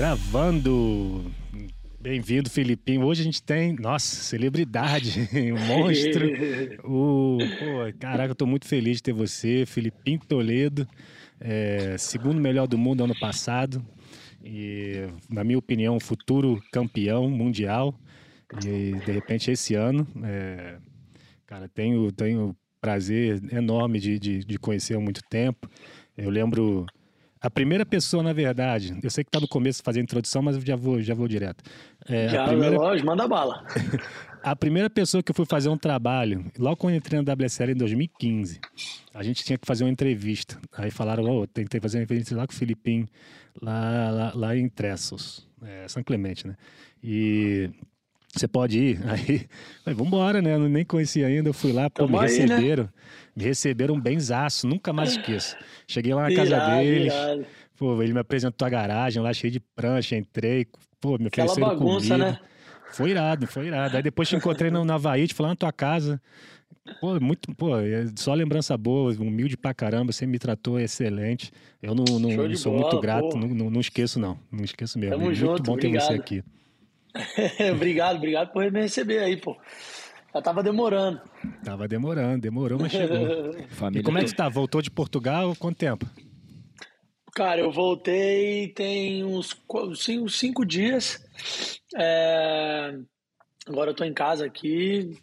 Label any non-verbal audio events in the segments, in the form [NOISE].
Gravando. Bem-vindo, Filipinho. Hoje a gente tem, nossa, celebridade, [LAUGHS] um monstro. [LAUGHS] o, pô, caraca, eu tô muito feliz de ter você, Filipinho Toledo, é, segundo melhor do mundo ano passado. E, na minha opinião, futuro campeão mundial. E, de repente, esse ano, é, cara, tenho, tenho prazer enorme de, de, de conhecer há muito tempo. Eu lembro a primeira pessoa, na verdade, eu sei que está no começo fazer a introdução, mas eu já vou, já vou direto. É, já, a primeira... lógico, manda bala. [LAUGHS] a primeira pessoa que eu fui fazer um trabalho, logo quando eu entrei na WSL em 2015, a gente tinha que fazer uma entrevista. Aí falaram, oh, tentei fazer uma entrevista lá com o Filipinho, lá, lá, lá em Tressos, é, São Clemente, né? E você pode ir? [LAUGHS] Aí, falei, vambora, né? Eu nem conhecia ainda, eu fui lá, pô, me receberam. Né? Receberam bem zaço, nunca mais esqueço. Cheguei lá na casa irado, deles. Irado. Pô, ele me apresentou a garagem lá, cheio de prancha, entrei, pô, me Aquela ofereceram bagunça, comida. Né? Foi irado, foi irado. Aí depois te encontrei no, no Havaí, te falando na tua casa. Pô, muito, pô, é só lembrança boa, humilde pra caramba, você me tratou excelente. Eu não, não, não sou bola, muito grato, não, não, não, esqueço não, não esqueço mesmo. Tamo muito junto, bom obrigado. ter você aqui. [LAUGHS] obrigado, obrigado por me receber aí, pô. Já tava demorando. Tava demorando, demorou, mas chegou. [LAUGHS] e como é que tá? Voltou de Portugal? Quanto tempo? Cara, eu voltei tem uns cinco, cinco dias. É... Agora eu tô em casa aqui.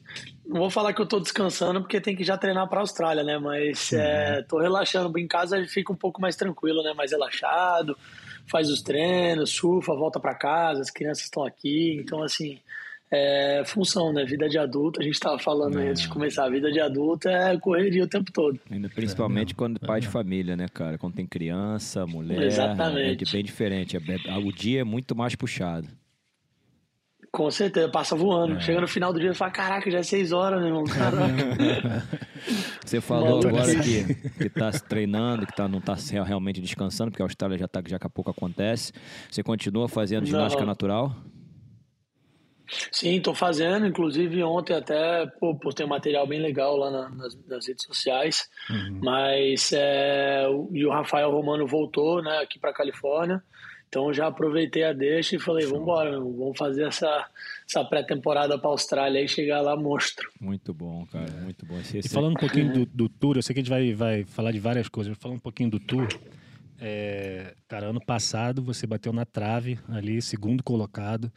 Não vou falar que eu tô descansando, porque tem que já treinar pra Austrália, né? Mas é, tô relaxando. Em casa fica um pouco mais tranquilo, né? Mais relaxado. Faz os treinos, surfa, volta para casa, as crianças estão aqui. Então, assim, é função, né? Vida de adulto, a gente estava falando é. antes de começar, a vida de adulto é correria o tempo todo. Ainda principalmente é, quando pai de família, né, cara? Quando tem criança, mulher, Exatamente. é bem diferente. É, é, o dia é muito mais puxado. Com certeza, passa voando. É. Chega no final do dia e fala, caraca, já é seis horas, meu irmão. [LAUGHS] Você falou agora que, [LAUGHS] que tá treinando, que tá, não está realmente descansando, porque a Austrália já tá, já daqui a pouco acontece. Você continua fazendo ginástica não. natural? Sim, estou fazendo. Inclusive, ontem até pô, postei um material bem legal lá na, nas, nas, redes sociais. Uhum. Mas é, o, e o Rafael Romano voltou né, aqui para Califórnia. Então já aproveitei a deixa e falei, vamos embora, vamos fazer essa, essa pré-temporada para a Austrália e chegar lá monstro. Muito bom, cara, muito bom. Esse, esse... E falando um [LAUGHS] pouquinho do, do, tour, eu sei que a gente vai, vai falar de várias coisas, falando um pouquinho do tour. É, cara, ano passado você bateu na trave ali, segundo colocado.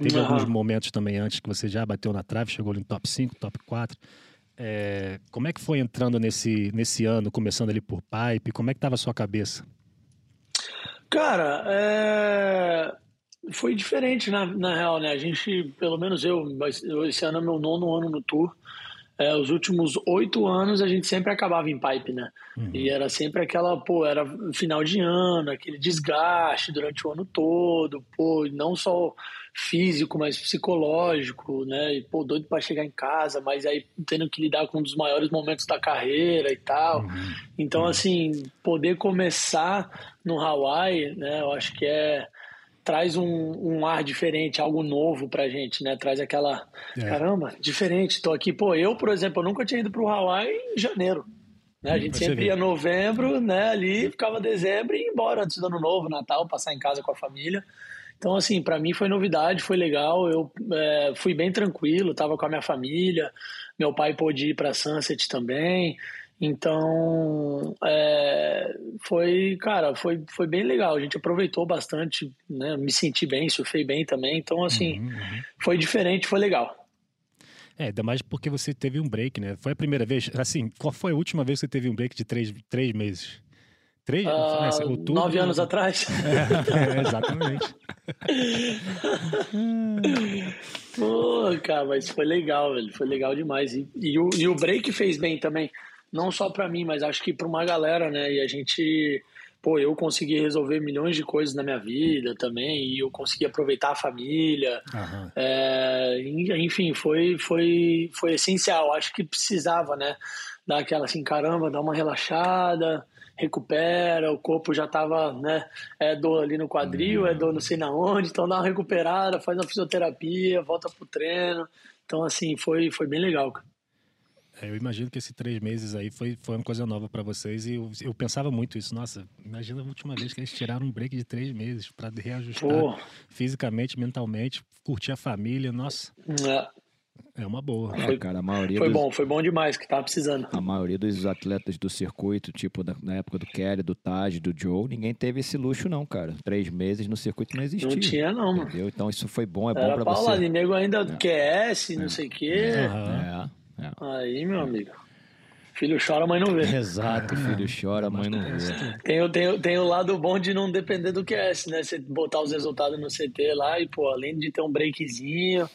Teve alguns momentos também antes que você já bateu na trave, chegou ali no top 5, top 4. É, como é que foi entrando nesse, nesse ano, começando ali por pipe? Como é que estava a sua cabeça? Cara, é... foi diferente na, na real, né? A gente, pelo menos eu, esse ano é meu nono ano no tour. É, os últimos oito anos a gente sempre acabava em pipe, né? Uhum. E era sempre aquela, pô, era final de ano, aquele desgaste durante o ano todo, pô, não só físico, mas psicológico, né? E, pô, doido para chegar em casa, mas aí tendo que lidar com um dos maiores momentos da carreira e tal. Uhum. Então, uhum. assim, poder começar no Hawaii, né? Eu acho que é traz um, um ar diferente, algo novo pra gente, né? Traz aquela, é. caramba, diferente, tô aqui. Pô, eu, por exemplo, eu nunca tinha ido pro Hawaii em janeiro. Né? A gente sempre ia novembro, né? Ali, ficava dezembro e ia embora antes do ano novo, Natal, passar em casa com a família. Então, assim, para mim foi novidade, foi legal. Eu é, fui bem tranquilo, tava com a minha família. Meu pai pôde ir para Sunset também. Então, é, foi, cara, foi, foi bem legal. A gente aproveitou bastante, né? Me senti bem, surfei bem também. Então, assim, uhum, uhum. foi diferente, foi legal. É, ainda mais porque você teve um break, né? Foi a primeira vez. Assim, qual foi a última vez que você teve um break de três, três meses? Três? Uh, outubro, nove anos atrás? [LAUGHS] É, exatamente. [LAUGHS] Pô, cara, mas foi legal, velho. Foi legal demais. E, e, o, e o break fez bem também não só para mim, mas acho que para uma galera, né? E a gente, pô, eu consegui resolver milhões de coisas na minha vida também, e eu consegui aproveitar a família. Uhum. É, enfim, foi, foi, foi essencial. Acho que precisava, né? Dar aquela assim, caramba, dar uma relaxada, recupera, o corpo já tava, né? É dor ali no quadril, uhum. é dor não sei na onde, então dá uma recuperada, faz uma fisioterapia, volta pro treino. Então, assim, foi, foi bem legal, cara. É, eu imagino que esses três meses aí foi, foi uma coisa nova para vocês e eu, eu, pensava muito isso. Nossa, imagina a última vez que eles tiraram um break de três meses para reajustar Pô. fisicamente, mentalmente, curtir a família. Nossa. É. É uma boa. É, foi, cara, a maioria foi dos, bom, foi bom demais, que tava precisando. A maioria dos atletas do circuito, tipo da, na época do Kelly, do Taj, do Joe, ninguém teve esse luxo não, cara. Três meses no circuito não existia. Não tinha não, mano. Entendeu? Então isso foi bom, é Era bom pra Paula, você. E nego ainda é. QS, não é. sei o quê. Uhum. É, Aí, meu amigo. Filho chora, mãe não vê. [LAUGHS] Exato, filho chora, mãe não vê. Tem, tem, tem o lado bom de não depender do QS, né? Você botar os resultados no CT lá e, pô, além de ter um breakzinho,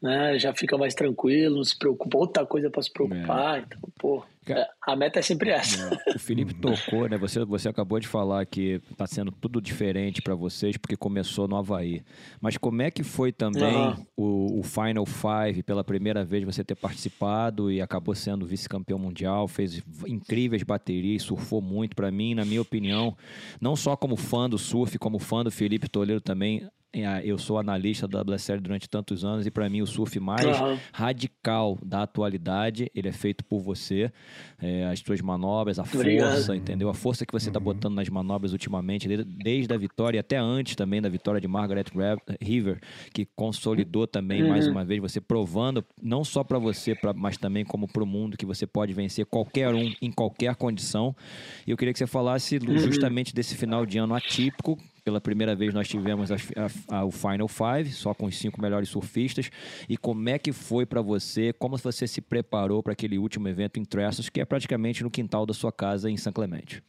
né? Já fica mais tranquilo, não se preocupa. Outra coisa para se preocupar. É. Então, pô, é, a meta é sempre essa. É. O Felipe tocou, né? Você, você acabou de falar que está sendo tudo diferente para vocês porque começou no Havaí. Mas como é que foi também uhum. o, o, Final Five pela primeira vez você ter participado e acabou sendo vice-campeão mundial? Fez incríveis baterias, surfou muito para mim, na minha opinião, não só como fã do surf, como fã do Felipe Toledo também eu sou analista da WSL durante tantos anos e para mim o surf mais uhum. radical da atualidade ele é feito por você é, as suas manobras a Obrigado. força entendeu a força que você está uhum. botando nas manobras ultimamente desde, desde, a vitória até antes também da vitória de Margaret River que consolidou também uhum. mais uma vez você provando não só para você pra, mas também como para o mundo que você pode vencer qualquer um em qualquer condição e eu queria que você falasse uhum. justamente desse final de ano atípico pela primeira vez nós tivemos a, a, a, o Final Five, só com os cinco melhores surfistas. E como é que foi para você? Como você se preparou para aquele último evento em Tressos, que é praticamente no quintal da sua casa em São Clemente?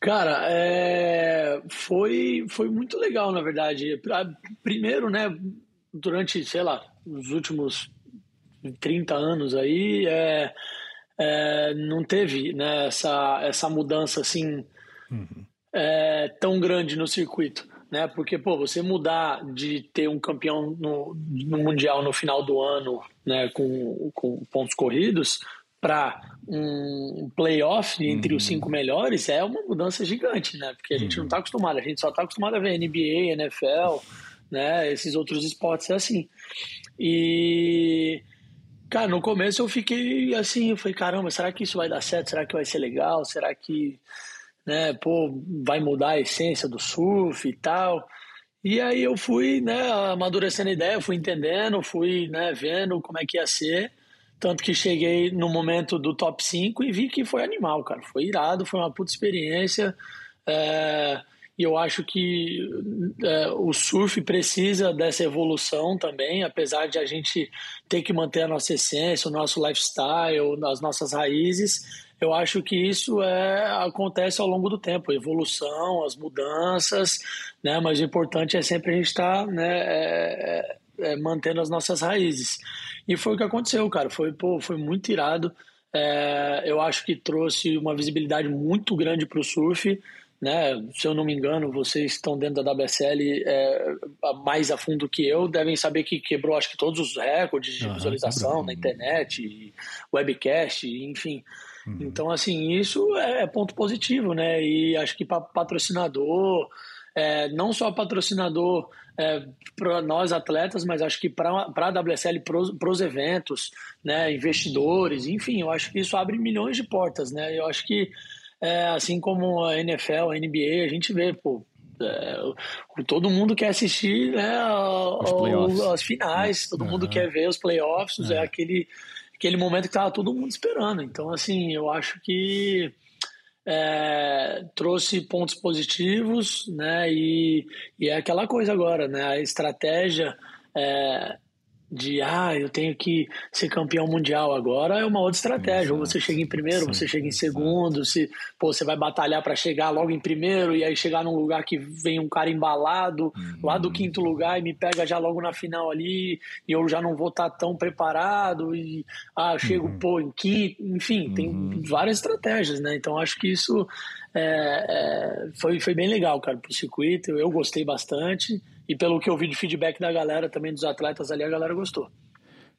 Cara, é... foi, foi muito legal, na verdade. Primeiro, né, durante, sei lá, os últimos 30 anos aí, é... É... não teve né, essa, essa mudança assim. Uhum é, tão grande no circuito, né? Porque pô, você mudar de ter um campeão no, no mundial no final do ano, né, com, com pontos corridos, para um playoff entre uhum. os cinco melhores é uma mudança gigante, né? Porque a gente uhum. não está acostumado, a gente só está acostumado a ver NBA, NFL, né? Esses outros esportes é assim. E cara, no começo eu fiquei assim, eu falei, caramba, será que isso vai dar certo? Será que vai ser legal? Será que né? Pô, vai mudar a essência do surf e tal. E aí eu fui, né, amadurecendo a ideia, fui entendendo, fui, né, vendo como é que ia ser. Tanto que cheguei no momento do top 5 e vi que foi animal, cara. Foi irado, foi uma puta experiência. É, e eu acho que é, o surf precisa dessa evolução também, apesar de a gente ter que manter a nossa essência, o nosso lifestyle, as nossas raízes eu acho que isso é, acontece ao longo do tempo, a evolução, as mudanças, né? Mas o importante é sempre a gente estar tá, né, é, é, é, mantendo as nossas raízes. E foi o que aconteceu, cara. Foi, pô, foi muito irado. É, eu acho que trouxe uma visibilidade muito grande para o surf. Né? Se eu não me engano, vocês estão dentro da WSL é, mais a fundo que eu, devem saber que quebrou acho que todos os recordes de visualização na internet, webcast, enfim. Uhum. Então, assim, isso é ponto positivo, né? E acho que para patrocinador, é, não só patrocinador é, para nós atletas, mas acho que para a WSL, para os eventos, né, investidores, enfim, eu acho que isso abre milhões de portas, né? Eu acho que, é, assim como a NFL, a NBA, a gente vê, pô, é, todo mundo quer assistir né, as finais, todo uhum. mundo quer ver os playoffs, é, é aquele aquele momento que estava todo mundo esperando. Então, assim, eu acho que é, trouxe pontos positivos, né? E, e é aquela coisa agora, né? A estratégia é, de ah, eu tenho que ser campeão mundial agora é uma outra estratégia. Ou você chega em primeiro, Sim, você chega em segundo, se pô, você vai batalhar para chegar logo em primeiro e aí chegar num lugar que vem um cara embalado uhum. lá do quinto lugar e me pega já logo na final ali e eu já não vou estar tá tão preparado e ah, eu chego uhum. pô em quinto, enfim, uhum. tem várias estratégias, né? Então acho que isso é, é, foi, foi bem legal, cara, pro circuito. Eu gostei bastante. E pelo que eu vi de feedback da galera, também dos atletas ali, a galera gostou.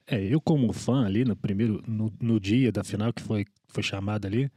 É, eu como fã ali no primeiro, no, no dia da final que foi, foi chamado ali,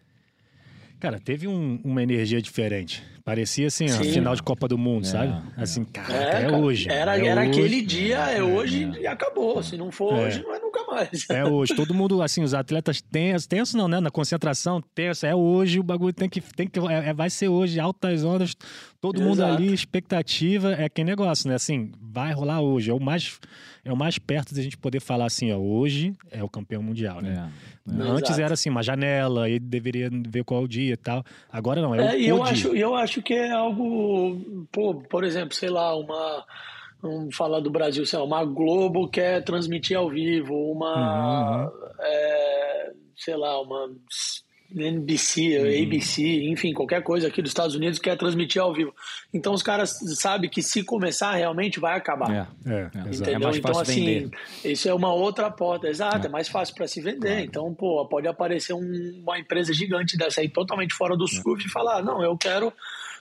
cara, teve um, uma energia diferente. Parecia assim, a final de Copa do Mundo, é, sabe? É. Assim, cara, é, é hoje. Era, é era hoje, aquele dia, é, hoje é. e acabou. Se não for hoje, não é nunca nós. É hoje. [LAUGHS] Todo mundo, assim, os atletas tensos, tenso não, né? Na concentração, tenso. É hoje, o bagulho tem que. Tem que é, é vai ser hoje, altas ondas, todo Exato. mundo ali, expectativa. É que negócio, né? Assim, vai rolar hoje. É o mais, é o mais perto da gente poder falar assim, ó, hoje é o campeão mundial, né? É, é. Antes Exato. era assim, uma janela, e deveria ver qual é o dia e tal. Agora não, é, é o, e eu acho, eu acho que é algo, pô, por exemplo, sei lá, uma vamos falar do Brasil, sei lá, uma Globo quer transmitir ao vivo, uma, uhum. é, sei lá, uma NBC, uhum. ABC, enfim, qualquer coisa aqui dos Estados Unidos quer transmitir ao vivo. Então os caras sabem que se começar realmente vai acabar. É, é, é entendeu? É então assim, vender. isso é uma outra porta, exato, é, é mais fácil para se vender. Claro. Então, pô, pode aparecer um, uma empresa gigante dessa aí totalmente fora do é. surf e falar, não, eu quero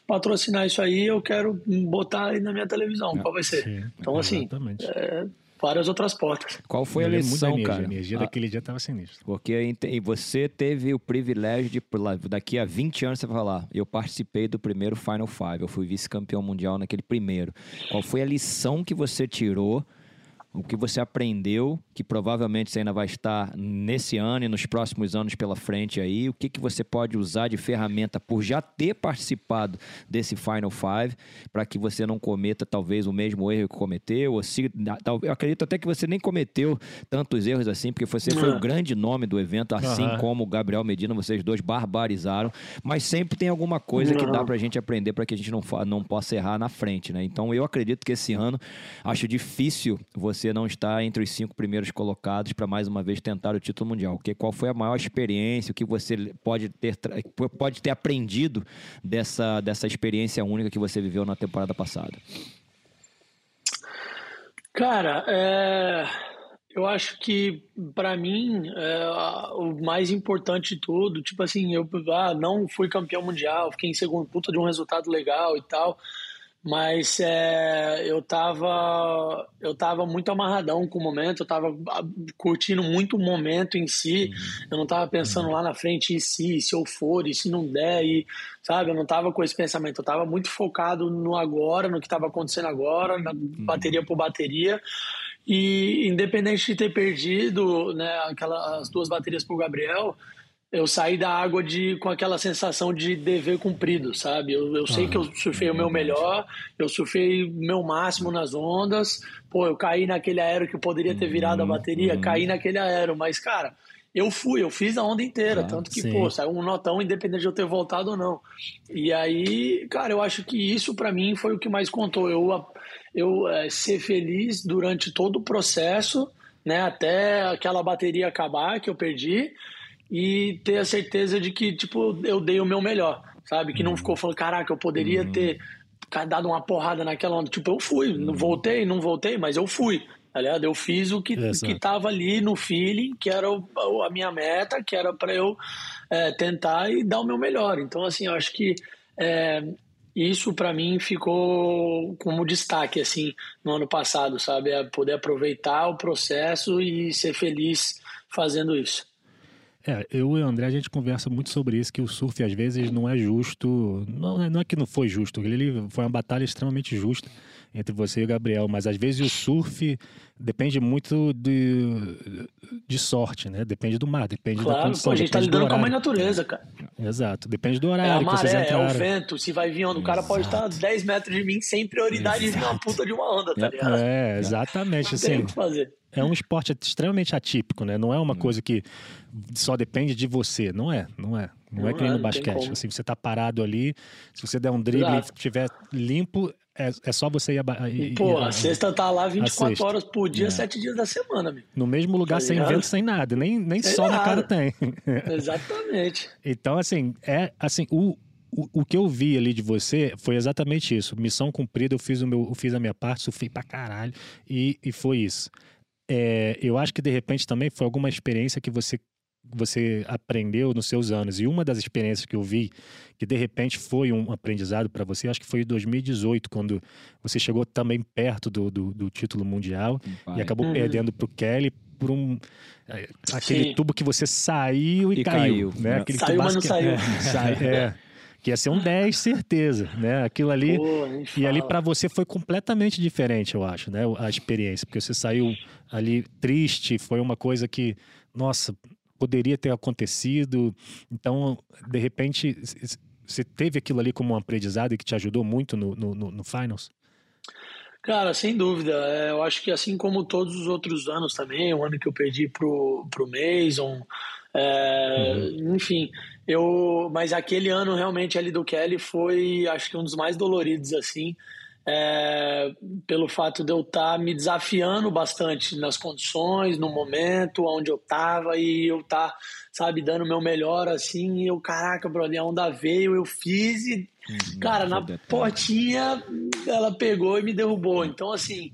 patrocinar isso aí, eu quero botar aí na minha televisão. Qual vai ser? Sim, então, assim, é, várias outras portas. Qual foi a lição, energia, cara? A energia ah, daquele dia estava sinistro. Porque e você teve o privilégio de, daqui a 20 anos, você vai falar, eu participei do primeiro Final Five, eu fui vice-campeão mundial naquele primeiro. Qual foi a lição que você tirou o que você aprendeu, que provavelmente você ainda vai estar nesse ano e nos próximos anos pela frente aí, o que, que você pode usar de ferramenta por já ter participado desse Final Five, para que você não cometa talvez o mesmo erro que cometeu, ou se, eu acredito até que você nem cometeu tantos erros assim, porque você foi o grande nome do evento, assim uhum. como o Gabriel Medina, vocês dois barbarizaram, mas sempre tem alguma coisa que dá para a gente aprender para que a gente não, não possa errar na frente, né? Então eu acredito que esse ano, acho difícil você você não está entre os cinco primeiros colocados para mais uma vez tentar o título mundial? Que, qual foi a maior experiência, o que você pode ter, pode ter aprendido dessa, dessa experiência única que você viveu na temporada passada? Cara, é, eu acho que para mim é, o mais importante de tudo, tipo assim, eu ah, não fui campeão mundial, fiquei em segundo puta de um resultado legal e tal mas é, eu tava eu tava muito amarradão com o momento, eu tava ah, curtindo muito o momento em si, uhum. eu não tava pensando uhum. lá na frente e se, se eu for, e se não der, e sabe, eu não tava com esse pensamento, eu tava muito focado no agora, no que tava acontecendo agora, na uhum. bateria por bateria, e independente de ter perdido, né, aquelas duas baterias pro Gabriel, eu saí da água de, com aquela sensação de dever cumprido, sabe? Eu, eu sei que eu surfei o meu melhor, eu surfei o meu máximo nas ondas, pô, eu caí naquele aero que poderia ter virado a bateria, caí naquele aero, mas, cara, eu fui, eu fiz a onda inteira, ah, tanto que, sim. pô, saiu um notão independente de eu ter voltado ou não. E aí, cara, eu acho que isso para mim foi o que mais contou. Eu, eu é, ser feliz durante todo o processo, né, até aquela bateria acabar que eu perdi, e ter a certeza de que, tipo, eu dei o meu melhor, sabe? Que não uhum. ficou falando, caraca, eu poderia uhum. ter dado uma porrada naquela onda. Tipo, eu fui, não uhum. voltei, não voltei, mas eu fui. Aliás, tá eu fiz o que, que tava ali no feeling, que era o, a minha meta, que era para eu é, tentar e dar o meu melhor. Então, assim, eu acho que é, isso para mim ficou como destaque, assim, no ano passado, sabe? É poder aproveitar o processo e ser feliz fazendo isso. É, eu e o André, a gente conversa muito sobre isso, que o surf às vezes não é justo. Não, é, não é que não foi justo, ele foi uma batalha extremamente justa entre você e o Gabriel, mas às vezes o surf depende muito de, de sorte, né? Depende do mar, depende claro, da condição. Pô, a gente tá lidando com a mãe natureza, cara. Exato, depende do horário é a maré, É o vento, se vai vir onda, o cara pode estar a 10 metros de mim sem prioridade Exato. de vir uma puta de uma onda, tá ligado? É, exatamente, não assim. Tem o que fazer é um esporte extremamente atípico, né? Não é uma hum. coisa que só depende de você. Não é, não é. Não, é não é que nem no basquete. Assim, você tá parado ali, se você der um drible e estiver limpo, é, é só você ir a, ir, Pô, a, a sexta tá lá 24 horas por dia, é. 7 dias da semana, amigo. No mesmo lugar, tá sem vento, sem nada. Nem, nem sol nada. na cara tem. [LAUGHS] Exatamente. então, assim, é assim, o, o, o, que eu vi ali de você foi exatamente isso. Missão cumprida, eu fiz, o meu, eu fiz a minha parte, sofri pra caralho. E, e foi isso é, eu acho que de repente também foi alguma experiência que você você aprendeu nos seus anos. E uma das experiências que eu vi, que de repente foi um aprendizado para você, acho que foi em 2018, quando você chegou também perto do, do, do título mundial Pai. e acabou uhum. perdendo para o Kelly por um. É, aquele Sim. tubo que você saiu e, e caiu. caiu. Né? Aquele saiu, mas não saiu. É, sai, é, que ia ser um 10, certeza, né? Aquilo ali. Pô, e ali para você foi completamente diferente, eu acho, né? A experiência, porque você saiu ali triste, foi uma coisa que, nossa, poderia ter acontecido. Então, de repente, você teve aquilo ali como um aprendizado e que te ajudou muito no, no, no Finals? Cara, sem dúvida. É, eu acho que assim como todos os outros anos também, o ano que eu perdi pro, pro Mason, é, uhum. enfim, eu. Mas aquele ano realmente ali do Kelly foi, acho que um dos mais doloridos assim é, pelo fato de eu estar tá me desafiando bastante nas condições, no momento, onde eu estava e eu tá, sabe, dando o meu melhor assim. E eu, caraca, brother, a onda veio, eu fiz e, uhum, cara, na detalhe. portinha ela pegou e me derrubou. Então, assim,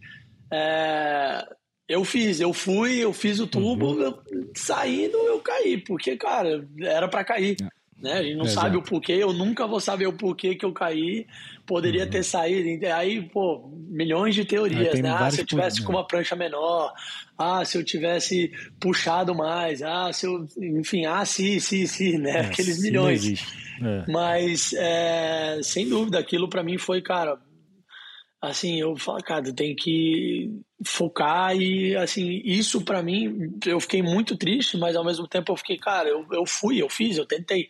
é, eu fiz, eu fui, eu fiz o tubo, uhum. eu, saindo eu caí, porque, cara, era para cair. É. Né? A gente não Exato. sabe o porquê, eu nunca vou saber o porquê que eu caí, poderia uhum. ter saído. Aí, pô, milhões de teorias, né? Ah, se eu tivesse com uma prancha menor, ah, se eu tivesse puxado mais, ah, se eu. Enfim, ah, sim, sim, sim, né? É, Aqueles milhões. É. Mas, é, sem dúvida, aquilo para mim foi, cara. Assim, eu falo, cara, tem que focar e, assim, isso para mim, eu fiquei muito triste, mas ao mesmo tempo eu fiquei, cara, eu, eu fui, eu fiz, eu tentei.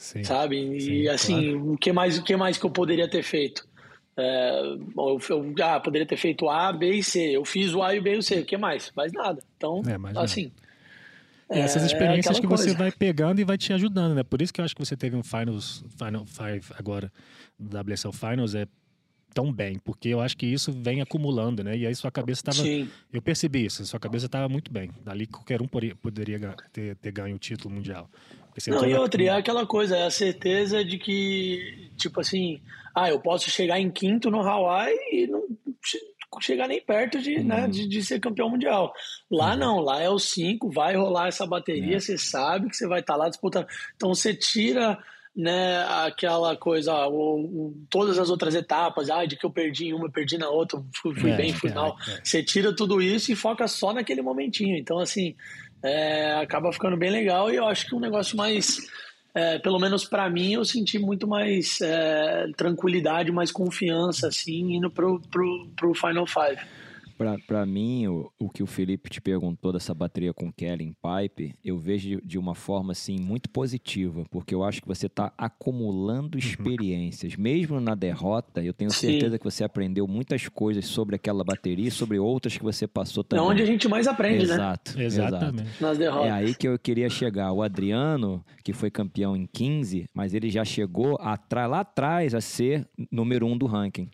Sim, sabe? E sim, assim, claro. o que mais o que mais que eu poderia ter feito? É, eu, eu ah, poderia ter feito A, B e C. Eu fiz o A e o B e o C. O que mais? Mais nada. Então, é, assim. É, essas experiências que coisa. você vai pegando e vai te ajudando, né? Por isso que eu acho que você teve um Finals, Final Five agora, WSL Finals, é tão bem, porque eu acho que isso vem acumulando, né? E aí sua cabeça estava. Eu percebi isso, sua cabeça estava muito bem. Dali qualquer um poderia ter, ter ganho o título mundial. Não, e outra, é aquela coisa, é a certeza de que, tipo assim, ah, eu posso chegar em quinto no Hawaii e não chegar nem perto de, né, de, de, ser campeão mundial. Lá uhum. não, lá é o cinco, vai rolar essa bateria, é. você sabe que você vai estar tá lá disputando. Então você tira né, aquela coisa, o, todas as outras etapas, ah, de que eu perdi em uma, perdi na outra, fui, fui é, bem, fui é, mal. É. Você tira tudo isso e foca só naquele momentinho. Então, assim, é, acaba ficando bem legal e eu acho que um negócio mais, é, pelo menos para mim, eu senti muito mais é, tranquilidade, mais confiança, assim, indo pro, pro, pro Final Five. Para mim, o, o, que o Felipe te perguntou dessa bateria com Kelly em pipe, eu vejo de, de, uma forma assim muito positiva, porque eu acho que você está acumulando uhum. experiências. Uhum. Mesmo na derrota, eu tenho certeza Sim. que você aprendeu muitas coisas sobre aquela bateria e sobre outras que você passou também. É onde a gente mais aprende, exato, né? Exatamente. Exato. Nas derrotas. É aí que eu queria chegar. O Adriano, que foi campeão em 15, mas ele já chegou lá atrás a ser número um do ranking.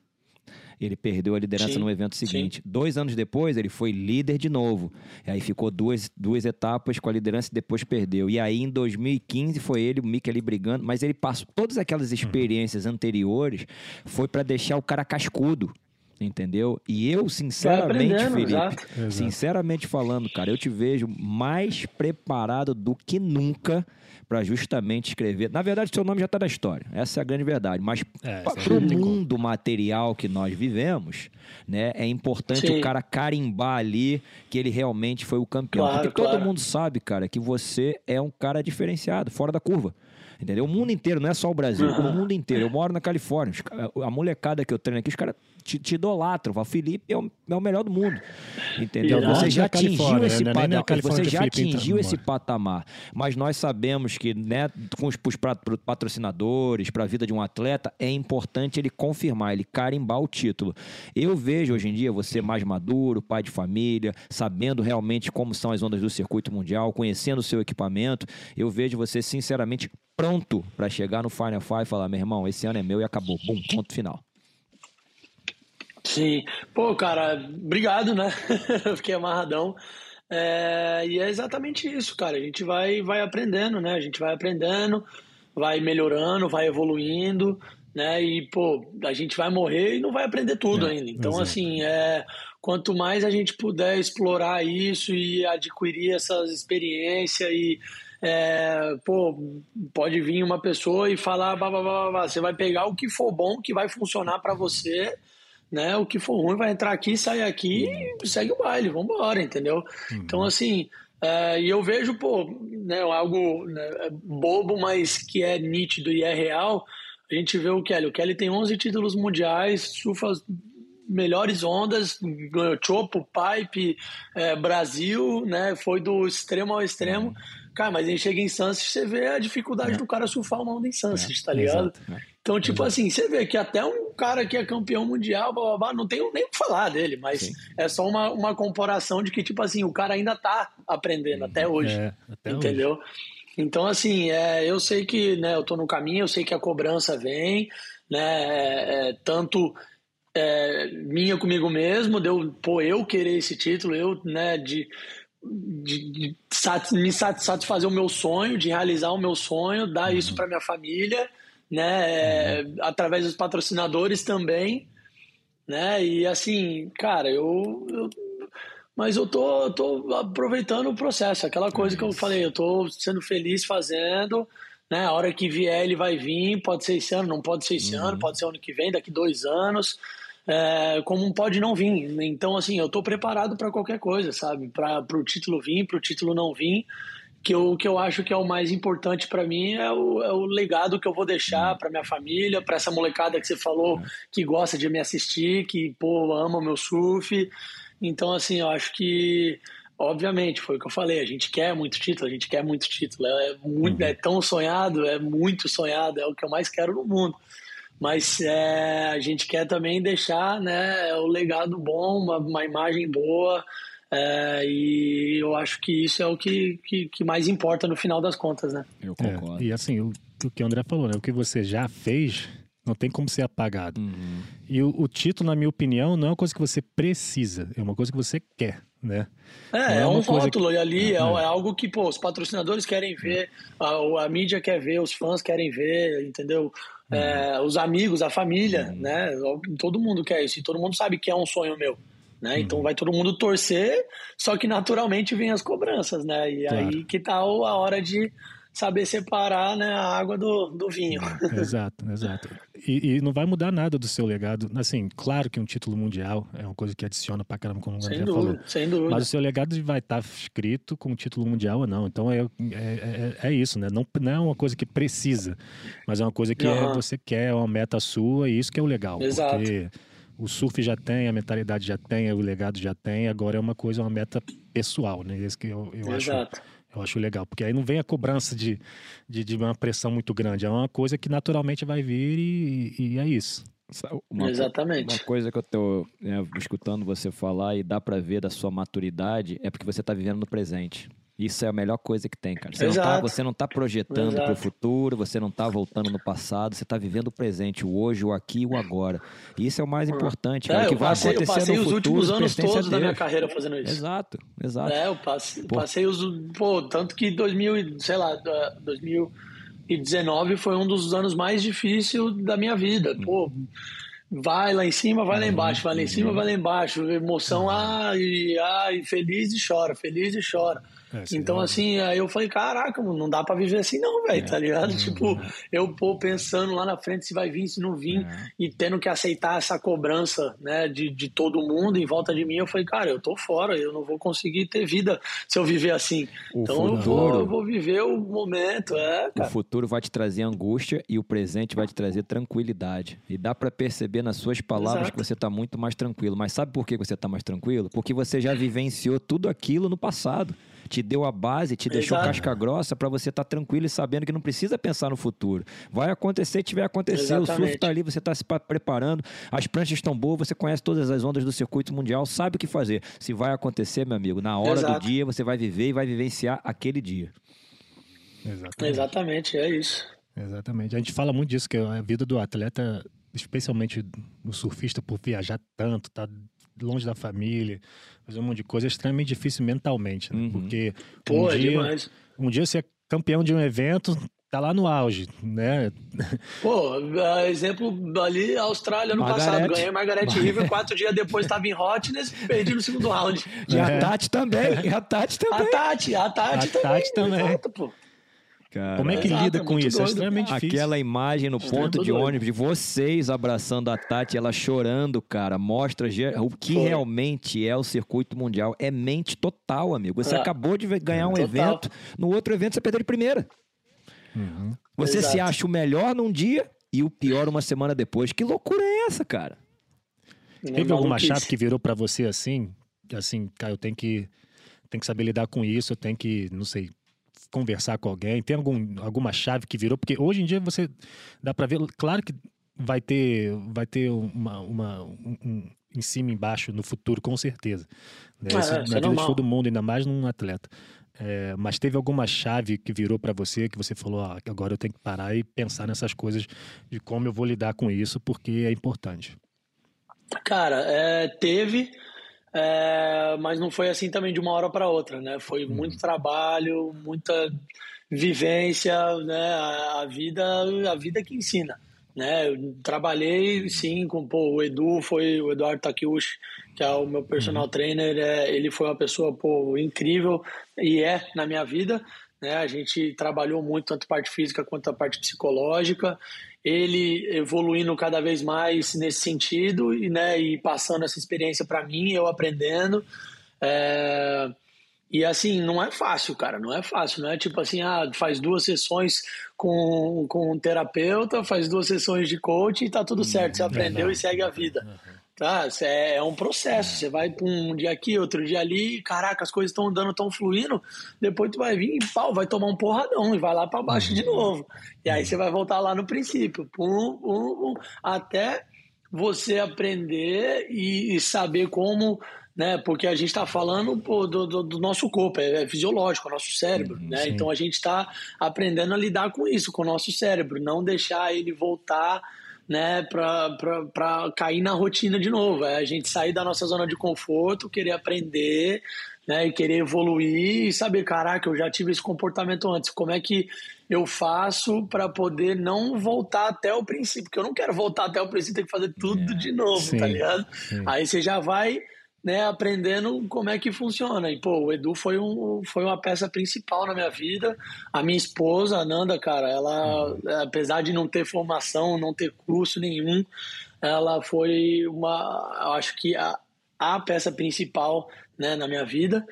Ele perdeu a liderança sim, no evento seguinte. Sim. Dois anos depois, ele foi líder de novo. E aí ficou duas, duas etapas com a liderança e depois perdeu. E aí, em 2015, foi ele, o Mick ali brigando, mas ele passou todas aquelas uhum. experiências uhum. anteriores, foi para deixar o cara cascudo entendeu? E eu, sinceramente, Felipe, exato. sinceramente falando, cara, eu te vejo mais preparado do que nunca para justamente escrever. Na verdade, seu nome já está na história. Essa é a grande verdade. Mas é, para o mundo material que nós vivemos, né, é importante Sim. o cara carimbar ali que ele realmente foi o campeão. Claro, Porque claro. todo mundo sabe, cara, que você é um cara diferenciado, fora da curva. Entendeu? O mundo inteiro, não é só o Brasil, uhum. o mundo inteiro. Eu moro na Califórnia. A molecada que eu treino aqui, os caras te, te idolatram. O Felipe é o, é o melhor do mundo. Entendeu? Você já atingiu esse né? patamar. Você já atingiu esse patamar. Mas nós sabemos que, né, com os, os patrocinadores, para a vida de um atleta, é importante ele confirmar, ele carimbar o título. Eu vejo hoje em dia você mais maduro, pai de família, sabendo realmente como são as ondas do circuito mundial, conhecendo o seu equipamento. Eu vejo você, sinceramente, pronto para chegar no Final Five e falar: meu irmão, esse ano é meu e acabou. Bum, ponto final. Sim. Pô, cara, obrigado, né? [LAUGHS] Fiquei amarradão. É, e é exatamente isso, cara. A gente vai, vai aprendendo, né? A gente vai aprendendo, vai melhorando, vai evoluindo, né? E, pô, a gente vai morrer e não vai aprender tudo é, ainda. Então, assim, é, quanto mais a gente puder explorar isso e adquirir essas experiências e é, pô, pode vir uma pessoa e falar, bah, bah, bah, bah, você vai pegar o que for bom, que vai funcionar para você, né? O que for ruim vai entrar aqui, sai aqui e segue o baile, vamos embora, entendeu? Uhum. Então, assim, é, e eu vejo, pô, né, algo né, bobo, mas que é nítido e é real. a gente vê o Kelly. O Kelly tem 11 títulos mundiais, surfa melhores ondas, ganhou Chopo, Pipe, é, Brasil, né? Foi do extremo ao extremo. Cara, mas a gente chega em Sunset, você vê a dificuldade é. do cara surfar uma onda em Sunset, é. tá ligado? Exato, é. Então, tipo Exato. assim, você vê que até um cara que é campeão mundial, blá, blá, blá, não tenho nem o que falar dele, mas Sim. é só uma, uma comparação de que, tipo assim, o cara ainda tá aprendendo até hoje. É, até entendeu? Hoje. Então, assim, é, eu sei que né, eu tô no caminho, eu sei que a cobrança vem, né? É, é tanto é, minha comigo mesmo, deu, pô, eu querer esse título, eu, né, de, de, de sat, me satisfazer o meu sonho, de realizar o meu sonho, dar uhum. isso para minha família, né, uhum. através dos patrocinadores também, né, e assim, cara, eu, eu mas eu tô, tô aproveitando o processo, aquela coisa que eu falei, eu tô sendo feliz fazendo, né? A hora que vier ele vai vir, pode ser esse ano, não pode ser esse uhum. ano, pode ser ano que vem, daqui dois anos, é, como pode não vir. Então, assim, eu tô preparado para qualquer coisa, sabe? Para o título vir, para o título não vir. Que eu, que eu acho que é o mais importante para mim é o, é o legado que eu vou deixar para minha família, para essa molecada que você falou que gosta de me assistir, que pô, ama o meu surf. Então, assim, eu acho que obviamente, foi o que eu falei, a gente quer muito título, a gente quer muito título, é, muito, é tão sonhado, é muito sonhado, é o que eu mais quero no mundo mas é, a gente quer também deixar né, o legado bom, uma, uma imagem boa, é, e eu acho que isso é o que, que, que, mais importa no final das contas, né? Eu concordo. É, e assim, o, o, que o André falou, né? O que você já fez não tem como ser apagado. Uhum. E o, o, título, na minha opinião, não é uma coisa que você precisa, é uma coisa que você quer, né? É, é, é um rótulo, que... e ali é, é, é, algo que, pô, os patrocinadores querem ver, a, a mídia quer ver, os fãs querem ver, entendeu? É, os amigos, a família, uhum. né? Todo mundo quer isso e todo mundo sabe que é um sonho meu. Né? Uhum. Então vai todo mundo torcer, só que naturalmente vem as cobranças, né? E claro. aí que tá a hora de saber separar né, a água do, do vinho. Exato, exato. E, e, não vai mudar nada do seu legado. Assim, claro que um título mundial é uma coisa que adiciona pra caramba, como o André dúvida, falou. Sem dúvida. Mas o seu legado vai estar tá escrito com o título mundial ou não. Então é, é, é, é, isso, né? Não, não é uma coisa que precisa, mas é uma coisa que uhum. é, você quer, é uma meta sua, e isso que é o legal. Exato. Porque o surf já tem, a mentalidade já tem, o legado já tem, agora é uma coisa, uma meta pessoal, né? Esse que eu, eu Exato. acho eu acho legal, porque aí não vem a cobrança de, de, de uma pressão muito grande. É uma coisa que naturalmente vai vir e, e é isso. Uma, Exatamente. Uma coisa que eu estou né, escutando você falar e dá para ver da sua maturidade é porque você está vivendo no presente. Isso é a melhor coisa que tem, cara. Você, não tá, você não tá projetando para o futuro, você não tá voltando no passado, você tá vivendo o presente, o hoje, o aqui e o agora. E isso é o mais importante, cara. É, o que vai passei, acontecer eu passei no os futuro, últimos anos todos da minha carreira fazendo isso. Exato, exato. É, eu passei, passei os. Pô, tanto que 2000, sei lá, 2019 foi um dos anos mais difíceis da minha vida. Pô vai lá em cima, vai lá embaixo, vai lá em cima, vai lá embaixo, emoção, ai, ai, feliz e chora, feliz e chora. É, então, assim, aí eu falei, caraca, não dá para viver assim não, velho, é. tá ligado? Uhum. Tipo, eu, pô, pensando lá na frente se vai vir, se não vir, é. e tendo que aceitar essa cobrança, né, de, de todo mundo em volta de mim, eu falei, cara, eu tô fora, eu não vou conseguir ter vida se eu viver assim. O então, futuro, eu, vou, eu vou viver o momento, é, cara. O futuro vai te trazer angústia e o presente vai te trazer tranquilidade. E dá para perceber nas suas palavras Exato. que você tá muito mais tranquilo. Mas sabe por que você tá mais tranquilo? Porque você já vivenciou tudo aquilo no passado te deu a base, te deixou Exato. casca grossa para você estar tá tranquilo e sabendo que não precisa pensar no futuro. Vai acontecer, tiver acontecer, Exatamente. o surf está ali, você está se preparando, as pranchas estão boas, você conhece todas as ondas do circuito mundial, sabe o que fazer. Se vai acontecer, meu amigo, na hora Exato. do dia você vai viver e vai vivenciar aquele dia. Exatamente. Exatamente, é isso. Exatamente. A gente fala muito disso, que a vida do atleta, especialmente o surfista, por viajar tanto, tá longe da família, fazer um monte de coisa, é extremamente difícil mentalmente, né? Uhum. Porque Pô, um, é dia, demais. um dia você é campeão de um evento, tá lá no auge, né? [LAUGHS] Pô, exemplo ali, Austrália no Margaret. passado, ganhei Margaret River, quatro dias [LAUGHS] depois tava em Hotness, perdi no segundo round. E a é. Tati também, e a Tati também. A Tati, a Tati a também. Tati também. Exato, pô. Cara, Como é que Exato, lida é com isso? É doido. É extremamente difícil. Aquela imagem no ponto de ônibus de vocês abraçando a Tati, ela chorando, cara, mostra o que Foi. realmente é o circuito mundial. É mente total, amigo. Você é. acabou de ganhar um total. evento, no outro evento você perdeu de primeira. Uhum. Você Exato. se acha o melhor num dia e o pior uma semana depois. Que loucura é essa, cara? Teve alguma chave que virou para você assim? Assim, cara, eu tenho que, tenho que saber lidar com isso, eu tenho que, não sei, conversar com alguém. Tem algum, alguma chave que virou? Porque hoje em dia você dá para ver, claro que vai ter, vai ter uma, uma um, um, em cima e embaixo no futuro, com certeza. Né? Ah, isso, é, na é vida normal. de todo mundo, ainda mais num atleta. É, mas teve alguma chave que virou para você que você falou, ah, agora eu tenho que parar e pensar nessas coisas de como eu vou lidar com isso, porque é importante. Cara, é, teve, é, mas não foi assim também de uma hora para outra, né? Foi muito trabalho, muita vivência, né? A, a vida, a vida que ensina, né? Eu trabalhei sim com pô, o Edu, foi o Eduardo Takiushi, que é o meu personal trainer, é, ele foi uma pessoa pô, incrível e é na minha vida. Né? A gente trabalhou muito, tanto a parte física quanto a parte psicológica. Ele evoluindo cada vez mais nesse sentido e, né, e passando essa experiência para mim, eu aprendendo. É... E assim, não é fácil, cara, não é fácil, não é tipo assim, ah, faz duas sessões com, com um terapeuta, faz duas sessões de coach e tá tudo certo, você aprendeu e segue a vida. Tá, é, é um processo. Você vai um dia aqui, outro dia ali, caraca, as coisas estão andando, estão fluindo. Depois tu vai vir e pau, vai tomar um porradão e vai lá para baixo de novo. E aí você vai voltar lá no princípio, pum, pum, pum, até você aprender e, e saber como, né? Porque a gente está falando pô, do, do, do, nosso corpo, é, é fisiológico, é o nosso cérebro, né? Sim. Então a gente está aprendendo a lidar com isso, com o nosso cérebro, não deixar ele voltar né, para cair na rotina de novo. É a gente sair da nossa zona de conforto, querer aprender, né, e querer evoluir e saber, caraca, eu já tive esse comportamento antes. Como é que eu faço para poder não voltar até o princípio? Porque eu não quero voltar até o princípio, ter que fazer tudo É, de novo, sim, tá ligado? sim. Aí você já vai né, aprendendo como é que funciona. E, pô, o Edu foi, um, foi uma peça principal na minha vida. A minha esposa, a Nanda, cara, ela, apesar de não ter formação, não ter curso nenhum, ela foi uma, eu acho que a, a peça principal né, na minha vida,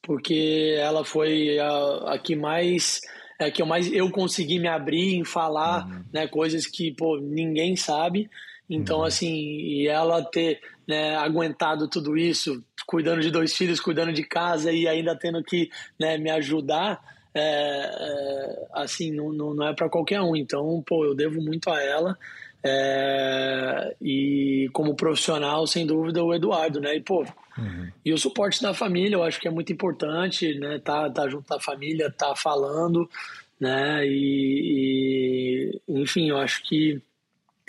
porque ela foi a, a que mais é que eu mais eu consegui me abrir em falar né, coisas que pô, ninguém sabe. Então, assim, e ela ter né, aguentado tudo isso, cuidando de dois filhos, cuidando de casa e ainda tendo que né, me ajudar, é, é, assim, não, não, é para qualquer um. Então, pô, eu devo muito a ela. É, e como profissional, sem dúvida, o Eduardo, né? E, pô, e o suporte da família, eu acho que é muito importante, né? Tá, tá junto da família, tá falando, né? E, e enfim, eu acho que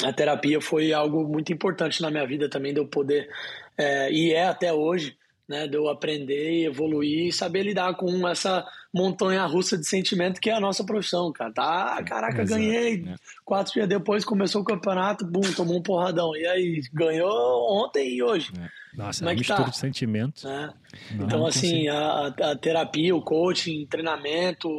a terapia foi algo muito importante na minha vida também, de eu poder, é, e é até hoje, né, de eu aprender, evoluir e saber lidar com essa montanha russa de sentimento que é a nossa profissão, cara. Tá, caraca, Exato, ganhei. né? Quatro dias depois começou o campeonato, bum, tomou um porradão. E aí, ganhou ontem e hoje. Nossa, Como é é que tá? mistura de sentimentos. Não, Então, assim, a, a terapia, o coaching, treinamento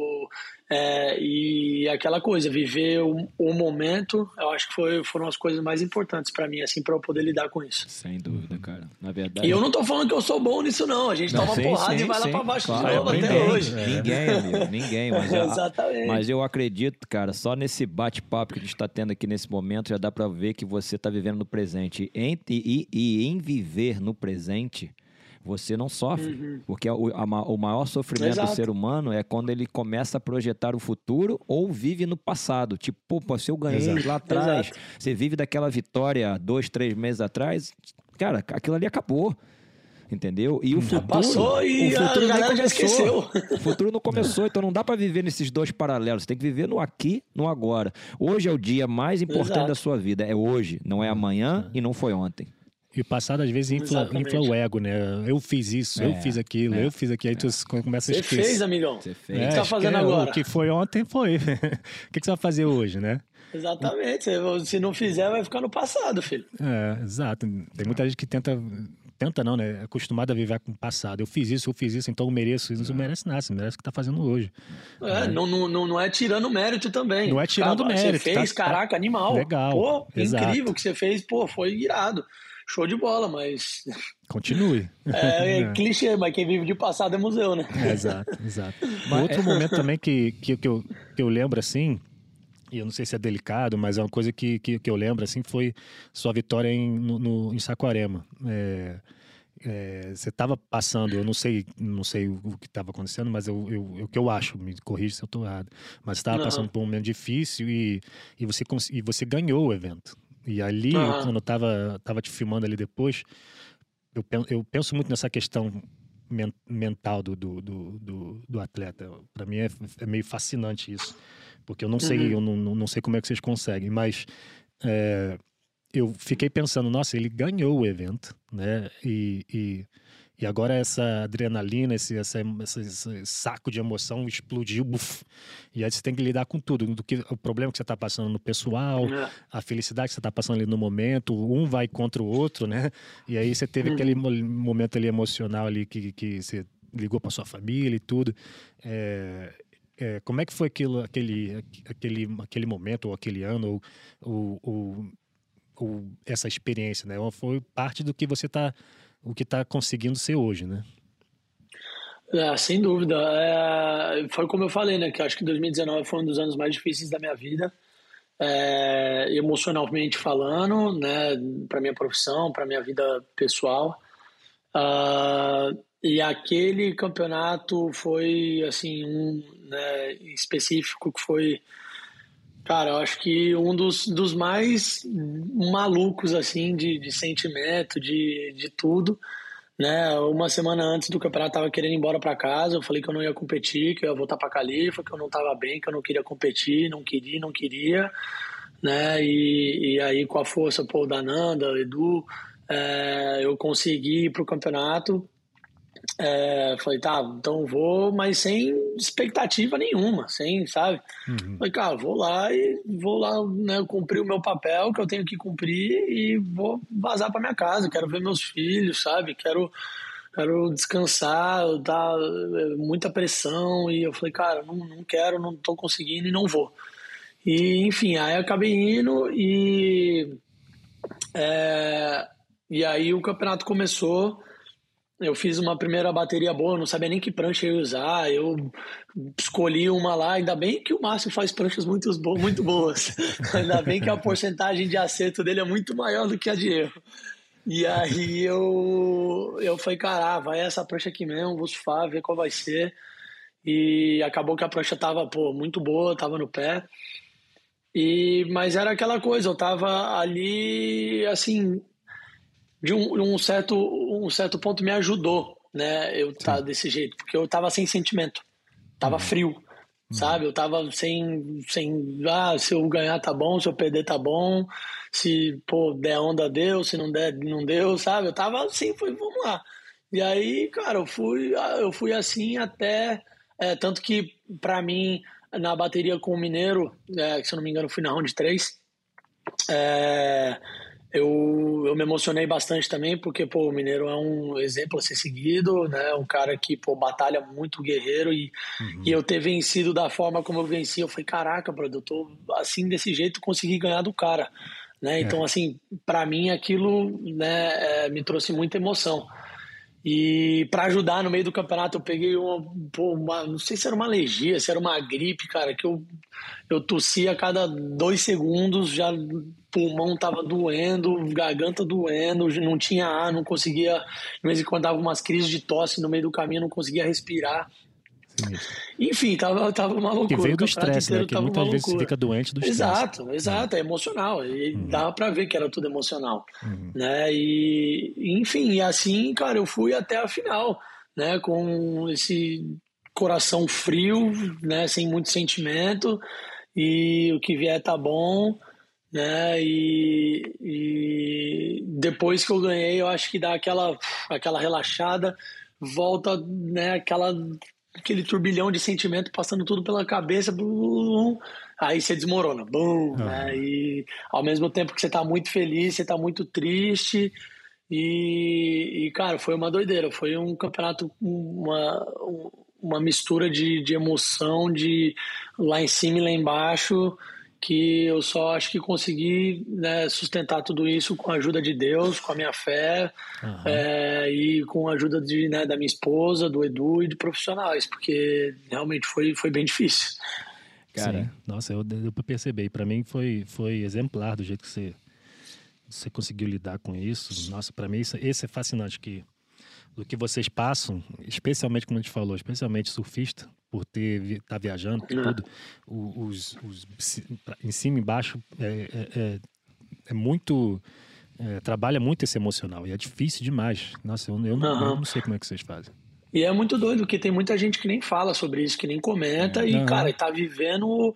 é, e aquela coisa, viver o, o momento, eu acho que foi, foram as coisas mais importantes para mim, assim, para eu poder lidar com isso. Sem dúvida, cara. Na verdade. E eu não tô falando que eu sou bom nisso, não. A gente Não, toma sim, porrada sim, e vai lá sim, pra baixo claro, de novo até ninguém, hoje. É. Ninguém, amigo, ninguém. Mas eu, [LAUGHS] Exatamente. mas eu acredito, cara, só nesse bate-papo que a gente está tendo aqui nesse momento, já dá para ver que você está vivendo no presente. E, e- e em viver no presente, você não sofre. Porque o, a o maior sofrimento do Uhum. Exato. ser humano é quando ele começa a projetar o futuro ou vive no passado. Tipo, pô, se eu ganhei Exato. lá atrás, Exato. você vive daquela vitória dois, três meses atrás, cara, aquilo ali acabou. Entendeu? E o futuro. Passou e o a futuro nem galera já começou. esqueceu. O futuro não começou, então não dá pra viver nesses dois paralelos. Você tem que viver no aqui, no agora. Hoje é o dia mais importante Exato. da sua vida. É hoje, não é amanhã e não foi ontem. E o passado, às vezes, infla, infla o ego, né? Eu fiz isso, eu É, fiz aquilo, é, eu fiz aquilo. Aí tu começa a Você esquecer. fez, amigão. Você O fez. que você tá fazendo é agora? O que foi ontem foi. [LAUGHS] o que, que você vai fazer hoje, né? Exatamente. Se- não fizer, vai ficar no passado, filho. É, exato. Tem muita gente que tenta. Tenta não, né? É acostumado a viver com o passado. Eu fiz isso, eu fiz isso, então eu mereço isso. Não merece nada, você merece o que tá fazendo hoje. É, não, não, não, não é tirando mérito também. Não é tirando Cara, mérito, Você fez, tá- caraca, animal. Legal, Pô, exato. incrível o que você fez. Pô, foi irado. Show de bola, mas Continue. [LAUGHS] é, é clichê, mas quem vive de passado é museu, né? É, exato, exato. [LAUGHS] Outro momento também que, que, que, eu, que eu lembro assim, e eu não sei se é delicado, mas é uma coisa que, que, que eu lembro, assim, foi sua vitória em, no, no em Saquarema. É, é, você estava passando, eu não sei, não sei o que estava acontecendo, mas eu, eu, o que eu acho, me corrija se eu estou errado, mas estava passando por um momento difícil e, e, você, e você ganhou o evento. E ali, uhum. quando eu estava tava te filmando ali depois, eu, eu penso muito nessa questão mental do, do, do, do atleta. Para mim é, é, meio fascinante isso, porque eu não sei, uhum. eu não, não sei como é que vocês conseguem, mas é, eu fiquei pensando, nossa, ele ganhou o evento, né? E, e, e agora essa adrenalina, esse, essa, esse, saco de emoção explodiu, buf, e aí você tem que lidar com tudo, do que o problema que você está passando no pessoal, é. a felicidade que você está passando ali no momento, um vai contra o outro, né? E aí você teve uhum. aquele momento ali emocional ali que, que você ligou para sua família e tudo. É, é, como é que foi aquilo, aquele, aquele, aquele momento, ou aquele ano, ou, ou, ou o, essa experiência, né? Foi parte do que você está o que está conseguindo ser hoje, né? É, sem dúvida. É, foi como eu falei, né? Que acho que 2019 foi um dos anos mais difíceis da minha vida, é, emocionalmente falando, né? Para minha profissão, para minha vida pessoal. Uh, e aquele campeonato foi assim um né, específico que foi Cara, eu acho que um dos, dos mais malucos, assim, de, de sentimento, de, de tudo, né? Uma semana antes do campeonato, eu tava querendo ir embora para casa, eu falei que eu não ia competir, que eu ia voltar para Califa, que eu não tava bem, que eu não queria competir, não queria, não queria, né? E, e aí, com a força, pô, da Nanda, Edu, é, eu consegui ir pro campeonato, é, falei, tá, então vou, mas sem expectativa nenhuma, sem, sabe? Uhum. Falei, cara, vou lá e vou lá, né, cumprir o meu papel que eu tenho que cumprir e vou vazar para minha casa, quero ver meus filhos, sabe? Quero quero descansar, tá muita pressão e eu falei, cara, não, não quero, não tô conseguindo e não vou. E enfim, aí acabei indo e é, e aí o campeonato começou eu fiz uma primeira bateria boa, não sabia nem que prancha eu ia usar. Eu escolhi uma lá, ainda bem que o Márcio faz pranchas muito, bo muito boas. [LAUGHS] ainda bem que a porcentagem de acerto dele é muito maior do que a de erro. E aí eu, eu falei, cara, vai essa prancha aqui mesmo, vou surfar, ver qual vai ser. E acabou que a prancha tava, pô, muito boa, tava no pé. E, mas era aquela coisa, eu tava ali, assim, de um, um, certo, um certo ponto me ajudou, né? Eu estar tá desse jeito, porque eu tava sem sentimento, tava uhum. frio, uhum. sabe? Eu tava sem, sem, ah, se eu ganhar tá bom, se eu perder tá bom, se, pô, der onda deu, se não der, não deu, sabe? Eu tava assim, foi, vamos lá. E aí, cara, eu fui, eu fui assim até, é, tanto que para mim, na bateria com o Mineiro, é, que se eu não me engano fui na round 3, é, eu, eu me emocionei bastante também, porque pô, o Mineiro é um exemplo a ser seguido, né? Um cara que pô, batalha muito guerreiro e, uhum. e eu ter vencido da forma como eu venci, eu falei, caraca, brother, eu tô assim desse jeito consegui ganhar do cara, né? É. Então, assim, para mim aquilo né, é, me trouxe muita emoção. E para ajudar no meio do campeonato, eu peguei uma, pô, uma, Não sei se era uma alergia, se era uma gripe, cara, que eu, eu tossia a cada dois segundos, já pulmão tava doendo, garganta doendo, não tinha ar, não conseguia. De vez em quando dava umas crises de tosse no meio do caminho, não conseguia respirar. Enfim, tava, tava uma loucura. Que veio do estresse, né? Que muitas vezes você fica doente do estresse. Exato, exato, é emocional. E uhum. dava pra ver que era tudo emocional. Uhum. Né? E, enfim, e assim, cara, eu fui até a final, né? Com esse coração frio, né? Sem muito sentimento. E o que vier tá bom. Né? E, e depois que eu ganhei, eu acho que dá aquela, aquela relaxada, volta né, aquela aquele turbilhão de sentimento passando tudo pela cabeça, blum, aí você desmorona, bum, né? E ao mesmo tempo que você tá muito feliz, você tá muito triste. E, e cara, foi uma doideira. Foi um campeonato, uma, uma mistura de, de emoção, de lá em cima e lá embaixo que eu só acho que consegui né, sustentar tudo isso com a ajuda de Deus, com a minha fé uhum. é, e com a ajuda de, né, da minha esposa, do Edu e de profissionais, porque realmente foi, foi bem difícil. Cara, Sim. nossa, eu deu para perceber. Para mim foi foi exemplar do jeito que você você conseguiu lidar com isso. Nossa, para mim isso, esse é fascinante que do que vocês passam, especialmente como a gente falou, especialmente surfista, por ter tá viajando, uhum. tudo, os, os, em cima e embaixo é, é, é, é muito é, trabalha muito esse emocional e é difícil demais. Nossa, eu, eu, não, uhum. eu, não, sei como é que vocês fazem. E é muito doido, porque tem muita gente que nem fala sobre isso, que nem comenta, e, uhum. cara, tá vivendo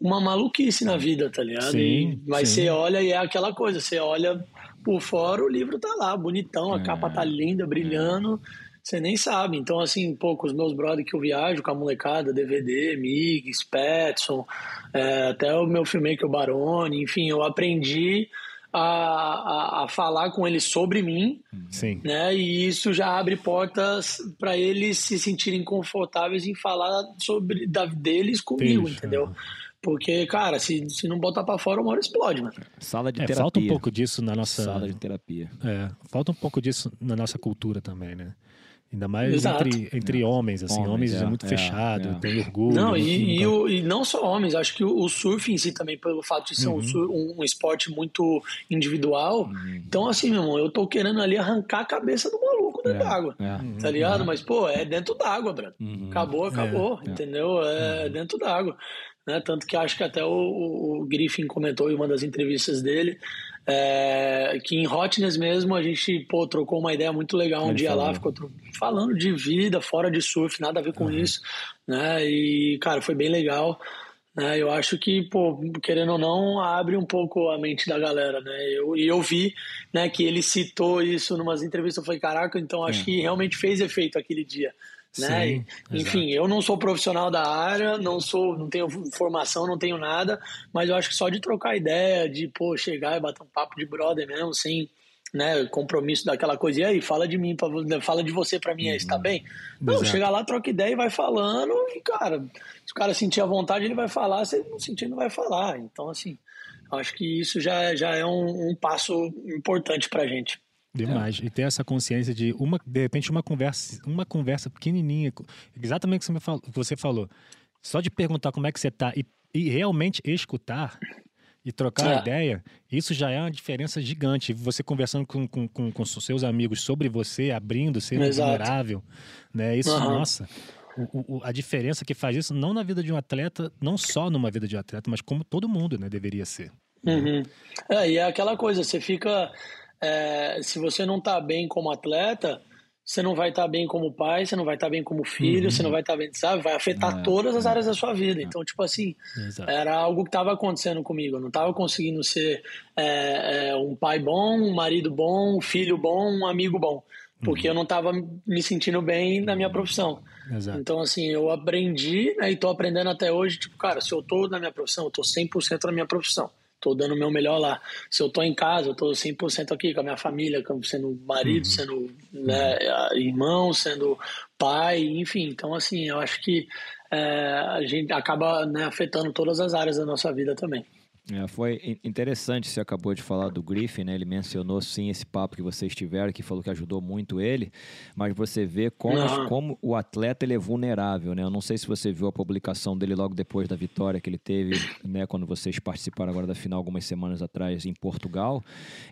uma maluquice na vida, tá ligado? Sim, e, mas sim. você olha e é aquela coisa, você olha por fora, o livro tá lá, bonitão, a é. capa tá linda, brilhando, você nem sabe. Então, assim, pô, com os meus brothers que eu viajo, com a molecada, DVD, Migs, Petson, é, até o meu filmmaker, o Barone, enfim, eu aprendi a, a, a, falar com eles sobre mim, Sim. né? E isso já abre portas para eles se sentirem confortáveis em falar sobre da, deles comigo, entendeu? Porque, cara, se, se não botar para fora, uma hora explode, mano. Sala de é, terapia. Falta um pouco disso na nossa. Sala de terapia. É, falta um pouco disso na nossa cultura também, né? Ainda mais entre, entre é. homens, assim, homens, homens é, é muito é, fechado, é. tem orgulho. Não, e, e, o, e, não só homens, acho que o, o, surf em si também, pelo fato de ser uhum. um, um, esporte muito individual. Uhum. Então, assim, meu irmão, eu tô querendo ali arrancar a cabeça do maluco dentro é, d'água. É. Tá ligado? Mas, pô, é dentro d'água, Brano. Uhum. Acabou, acabou, entendeu? É uhum. dentro d'água. Né? Tanto que acho que até o, o, Griffin comentou em uma das entrevistas dele é, que em Hotness mesmo a gente pô, trocou uma ideia muito legal um Ele dia falou. lá, ficou falando de vida, fora de surf, nada a ver com uhum. isso, né? E, cara, foi bem legal. Né? Eu acho que, pô, querendo ou não, abre um pouco a mente da galera, né? Eu, e eu vi né, que ele citou isso em umas entrevistas, eu falei, caraca, então acho é. que realmente fez efeito aquele dia. Né? Sim, Enfim, eu não sou profissional da área, não sou, não tenho formação, não tenho nada, mas eu acho que só de trocar ideia, de pô, chegar e bater um papo de brother mesmo, sem né, compromisso daquela coisa, e aí, fala de mim, fala de você para mim aí, está uhum. bem? Não, Exato. chega lá, troca ideia e vai falando, e cara, se o cara sentir a vontade, ele vai falar, se ele não sentir, não vai falar. Então, assim, acho que isso já, já é um, um passo importante pra gente. Demais. É. E ter essa consciência de uma, de repente, uma conversa, uma conversa pequenininha, exatamente o que você falou. Só de perguntar como é que você está e, e realmente escutar e trocar é. ideia, isso já é uma diferença gigante. Você conversando com, com, com, com seus amigos sobre você, abrindo, sendo Exato. vulnerável, né? Isso, uhum. nossa, o, o, a diferença que faz isso, não na vida de um atleta, não só numa vida de um atleta, mas como todo mundo, né? Deveria ser. Uhum. É, e é aquela coisa, você fica é, se você não está bem como atleta, você não vai estar tá bem como pai, você não vai estar tá bem como filho, uhum. você não vai estar tá bem, sabe? Vai afetar é, todas as é, áreas da sua vida. É. Então, tipo assim, Exato. era algo que estava acontecendo comigo. Eu não estava conseguindo ser é, é, um pai bom, um marido bom, um filho bom, um amigo bom. Porque uhum. eu não estava me sentindo bem na minha profissão. Exato. Então, assim, eu aprendi né, e estou aprendendo até hoje. Tipo, cara, se eu estou na minha profissão, eu estou 100% na minha profissão tô dando o meu melhor lá. Se eu tô em casa, eu tô 100% aqui com a minha família, sendo marido, uhum. sendo né, irmão, sendo pai, enfim. Então, assim, eu acho que é, a gente acaba né, afetando todas as áreas da nossa vida também. É, foi interessante, você acabou de falar do Griffin, né? Ele mencionou sim esse papo que vocês tiveram, que falou que ajudou muito ele, mas você vê como, como o atleta ele é vulnerável, né? Eu não sei se você viu a publicação dele logo depois da vitória que ele teve, né? Quando vocês participaram agora da final algumas semanas atrás em Portugal.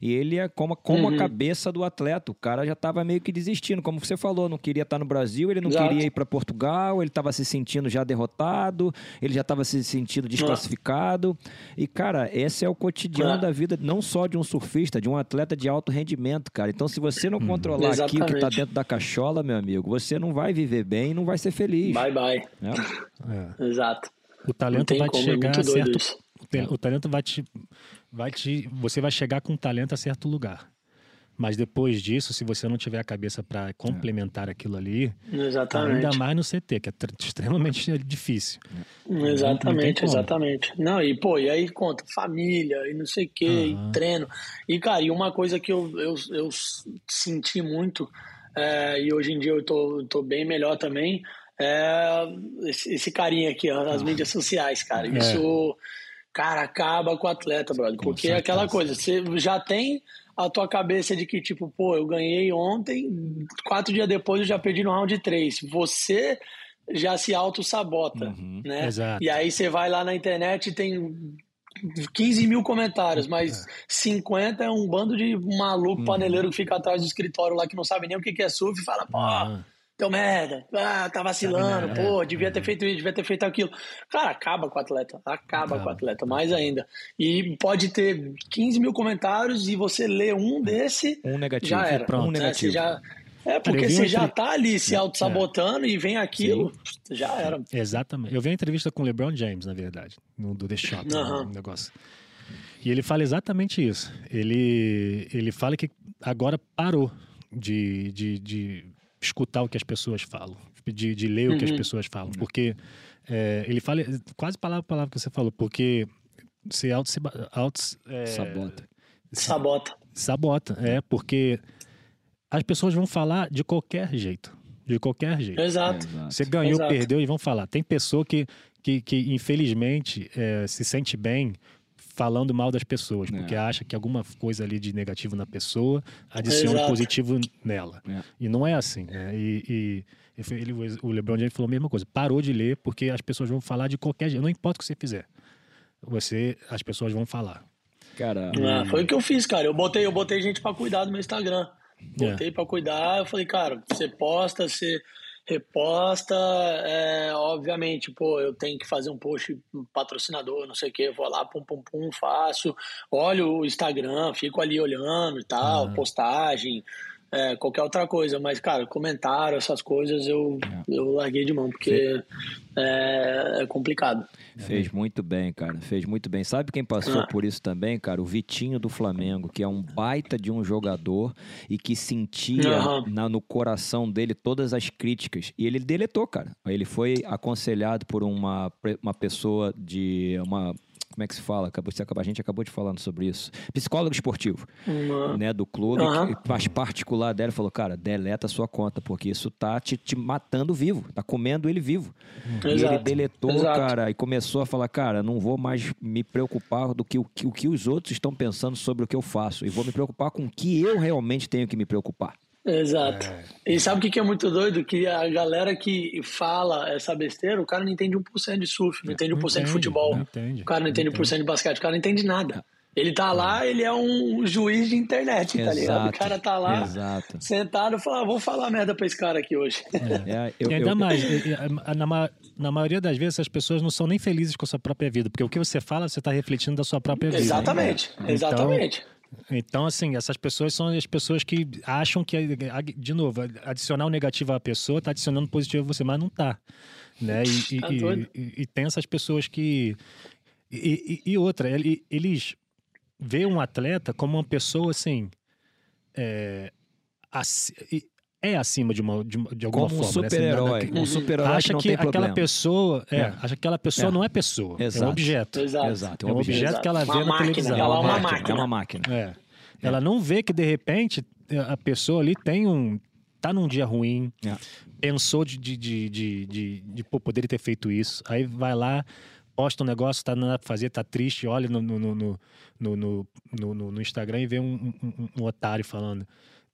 E ele é como, como uhum. a cabeça do atleta. O cara já estava meio que desistindo, como você falou, não queria estar no Brasil, ele não Exato. queria ir para Portugal, ele estava se sentindo já derrotado, ele já estava se sentindo desclassificado. E, cara, Cara, esse é o cotidiano é. da vida, não só de um surfista, de um atleta de alto rendimento, cara. Então, se você não hum. controlar Exatamente. aquilo que está dentro da cachola, meu amigo, você não vai viver bem e não vai ser feliz. Bye, bye. É. Exato. O talento vai te é chegar a certo. O talento vai te, vai te. Você vai chegar com talento a certo lugar. Mas depois disso, se você não tiver a cabeça para complementar é. aquilo ali, exatamente. ainda mais no CT, que é extremamente [LAUGHS] difícil. Exatamente, não, não exatamente. Não, e pô, e aí conta família, e não sei o quê, uhum. e treino. E, cara, e uma coisa que eu, eu, eu senti muito, é, e hoje em dia eu tô, tô bem melhor também, é esse, esse carinha aqui, ó, nas ah. mídias sociais, cara. É. Isso, cara, acaba com o atleta, brother. Porque é aquela coisa, você já tem a tua cabeça de que, tipo, pô, eu ganhei ontem, quatro dias depois eu já perdi no round 3. Você já se auto-sabota, Uhum, né? exato. E aí você vai lá na internet e tem 15 mil comentários, mas 50 é um bando de maluco paneleiro que fica atrás do escritório lá que não sabe nem o que é surf e fala, pô, Ah, deu merda, ah, tá vacilando, né? pô, É, devia ter é. feito isso, devia ter feito aquilo. Cara, acaba com o atleta, acaba, com o atleta, mais ainda. E pode ter 15 mil comentários e você lê um desse, Um negativo. já era. Um Pronto, né? negativo. Já... É, porque você já tá ali se auto-sabotando e vem aquilo, já era. Exatamente. Eu vi uma entrevista com o LeBron James, na verdade, no do The Shot, Aham. no negócio. E ele fala exatamente isso. Ele, ele fala que agora parou de, de, de escutar o que as pessoas falam, de, de ler o que as Uhum. pessoas falam. Porque é, ele fala quase palavra por palavra que você falou, porque você auto, auto é, Sabota. Sabota. sabota. É, porque as pessoas vão falar de qualquer jeito. De qualquer jeito. Exato. Exato. Você ganhou, Exato. perdeu e vão falar. Tem pessoa que, que, que infelizmente, é, se sente bem falando mal das pessoas, porque É. acha que alguma coisa ali de negativo na pessoa adiciona Exato. positivo nela. É. E não é assim. né? E, e- ele, o LeBron James falou a mesma coisa. Parou de ler porque as pessoas vão falar de qualquer jeito. Não importa o que você fizer. Você, as pessoas vão falar. Cara, Ah, foi o que eu fiz, cara. Eu botei, eu botei gente pra cuidar do meu Instagram. É. Botei pra cuidar. Eu falei, cara, você posta, você reposta. é, obviamente, pô, eu tenho que fazer um post patrocinador, não sei o quê. Eu vou lá, pum, pum, pum, faço. Olho o Instagram, fico ali olhando e tal, Ah. postagem. É, qualquer outra coisa, mas, cara, comentário, essas coisas eu, eu larguei de mão, porque é, é complicado. Fez muito bem, cara. Fez muito bem. Sabe quem passou Ah. por isso também, cara? O Vitinho do Flamengo, que é um baita de um jogador e que sentia na- no coração dele todas as críticas. E ele deletou, cara. Ele foi aconselhado por uma, uma pessoa de uma. Como é que se fala? Acabou, acabou- a gente acabou de falando sobre isso. Psicólogo esportivo Uma- né, do clube, Aham. que, mas particular dela, falou, cara, deleta a sua conta, porque isso tá te, te matando vivo, tá comendo ele vivo. E ele Exato, deletou, exato. cara, e começou a falar, cara, não vou mais me preocupar do que o, que o que os outros estão pensando sobre o que eu faço, e vou me preocupar com o que eu realmente tenho que me preocupar. Exato. É. E sabe o que que é muito doido? Que a galera que fala essa besteira, o cara não entende 1% de surf, não entende 1% de entende, futebol. não entende, o cara não entende não 1% de basquete, o cara não entende nada. Ele tá lá, ele é um juiz de internet, tá ligado? O cara tá lá, exato. sentado e fala, ah, vou falar merda pra esse cara aqui hoje. É, [LAUGHS] eu- e ainda eu- mais, na, na maioria das vezes, as pessoas não são nem felizes com a sua própria vida, porque o que você fala, você está refletindo da sua própria vida. exatamente, Então- exatamente. Então, assim, essas pessoas são as pessoas que acham que, de novo, adicionar o negativo à pessoa está adicionando positivo a você, mas não tá. Né? E, Tá e- e- e tem essas pessoas que. E, outra, ele- eles veem um atleta como uma pessoa assim. É, e- é acima de, uma, de, de alguma como um forma. né? super-herói, Assim, um super-herói que acha não que tem aquela problema. pessoa é, É. acha que aquela pessoa É. não é pessoa, é Exato. um objeto. Exato. Exato, É um objeto que ela vê Uma na máquina, televisão. ela é uma máquina. É uma máquina. É. Ela não vê que de repente a pessoa ali tem um. tá num dia ruim, É. pensou de, de, de, de, de, de, pô, poderia ter feito isso. Aí vai lá, posta um negócio, tá nada pra fazer, tá triste, olha no, no, no, no, no, no, no- no Instagram e vê um, um, um otário falando.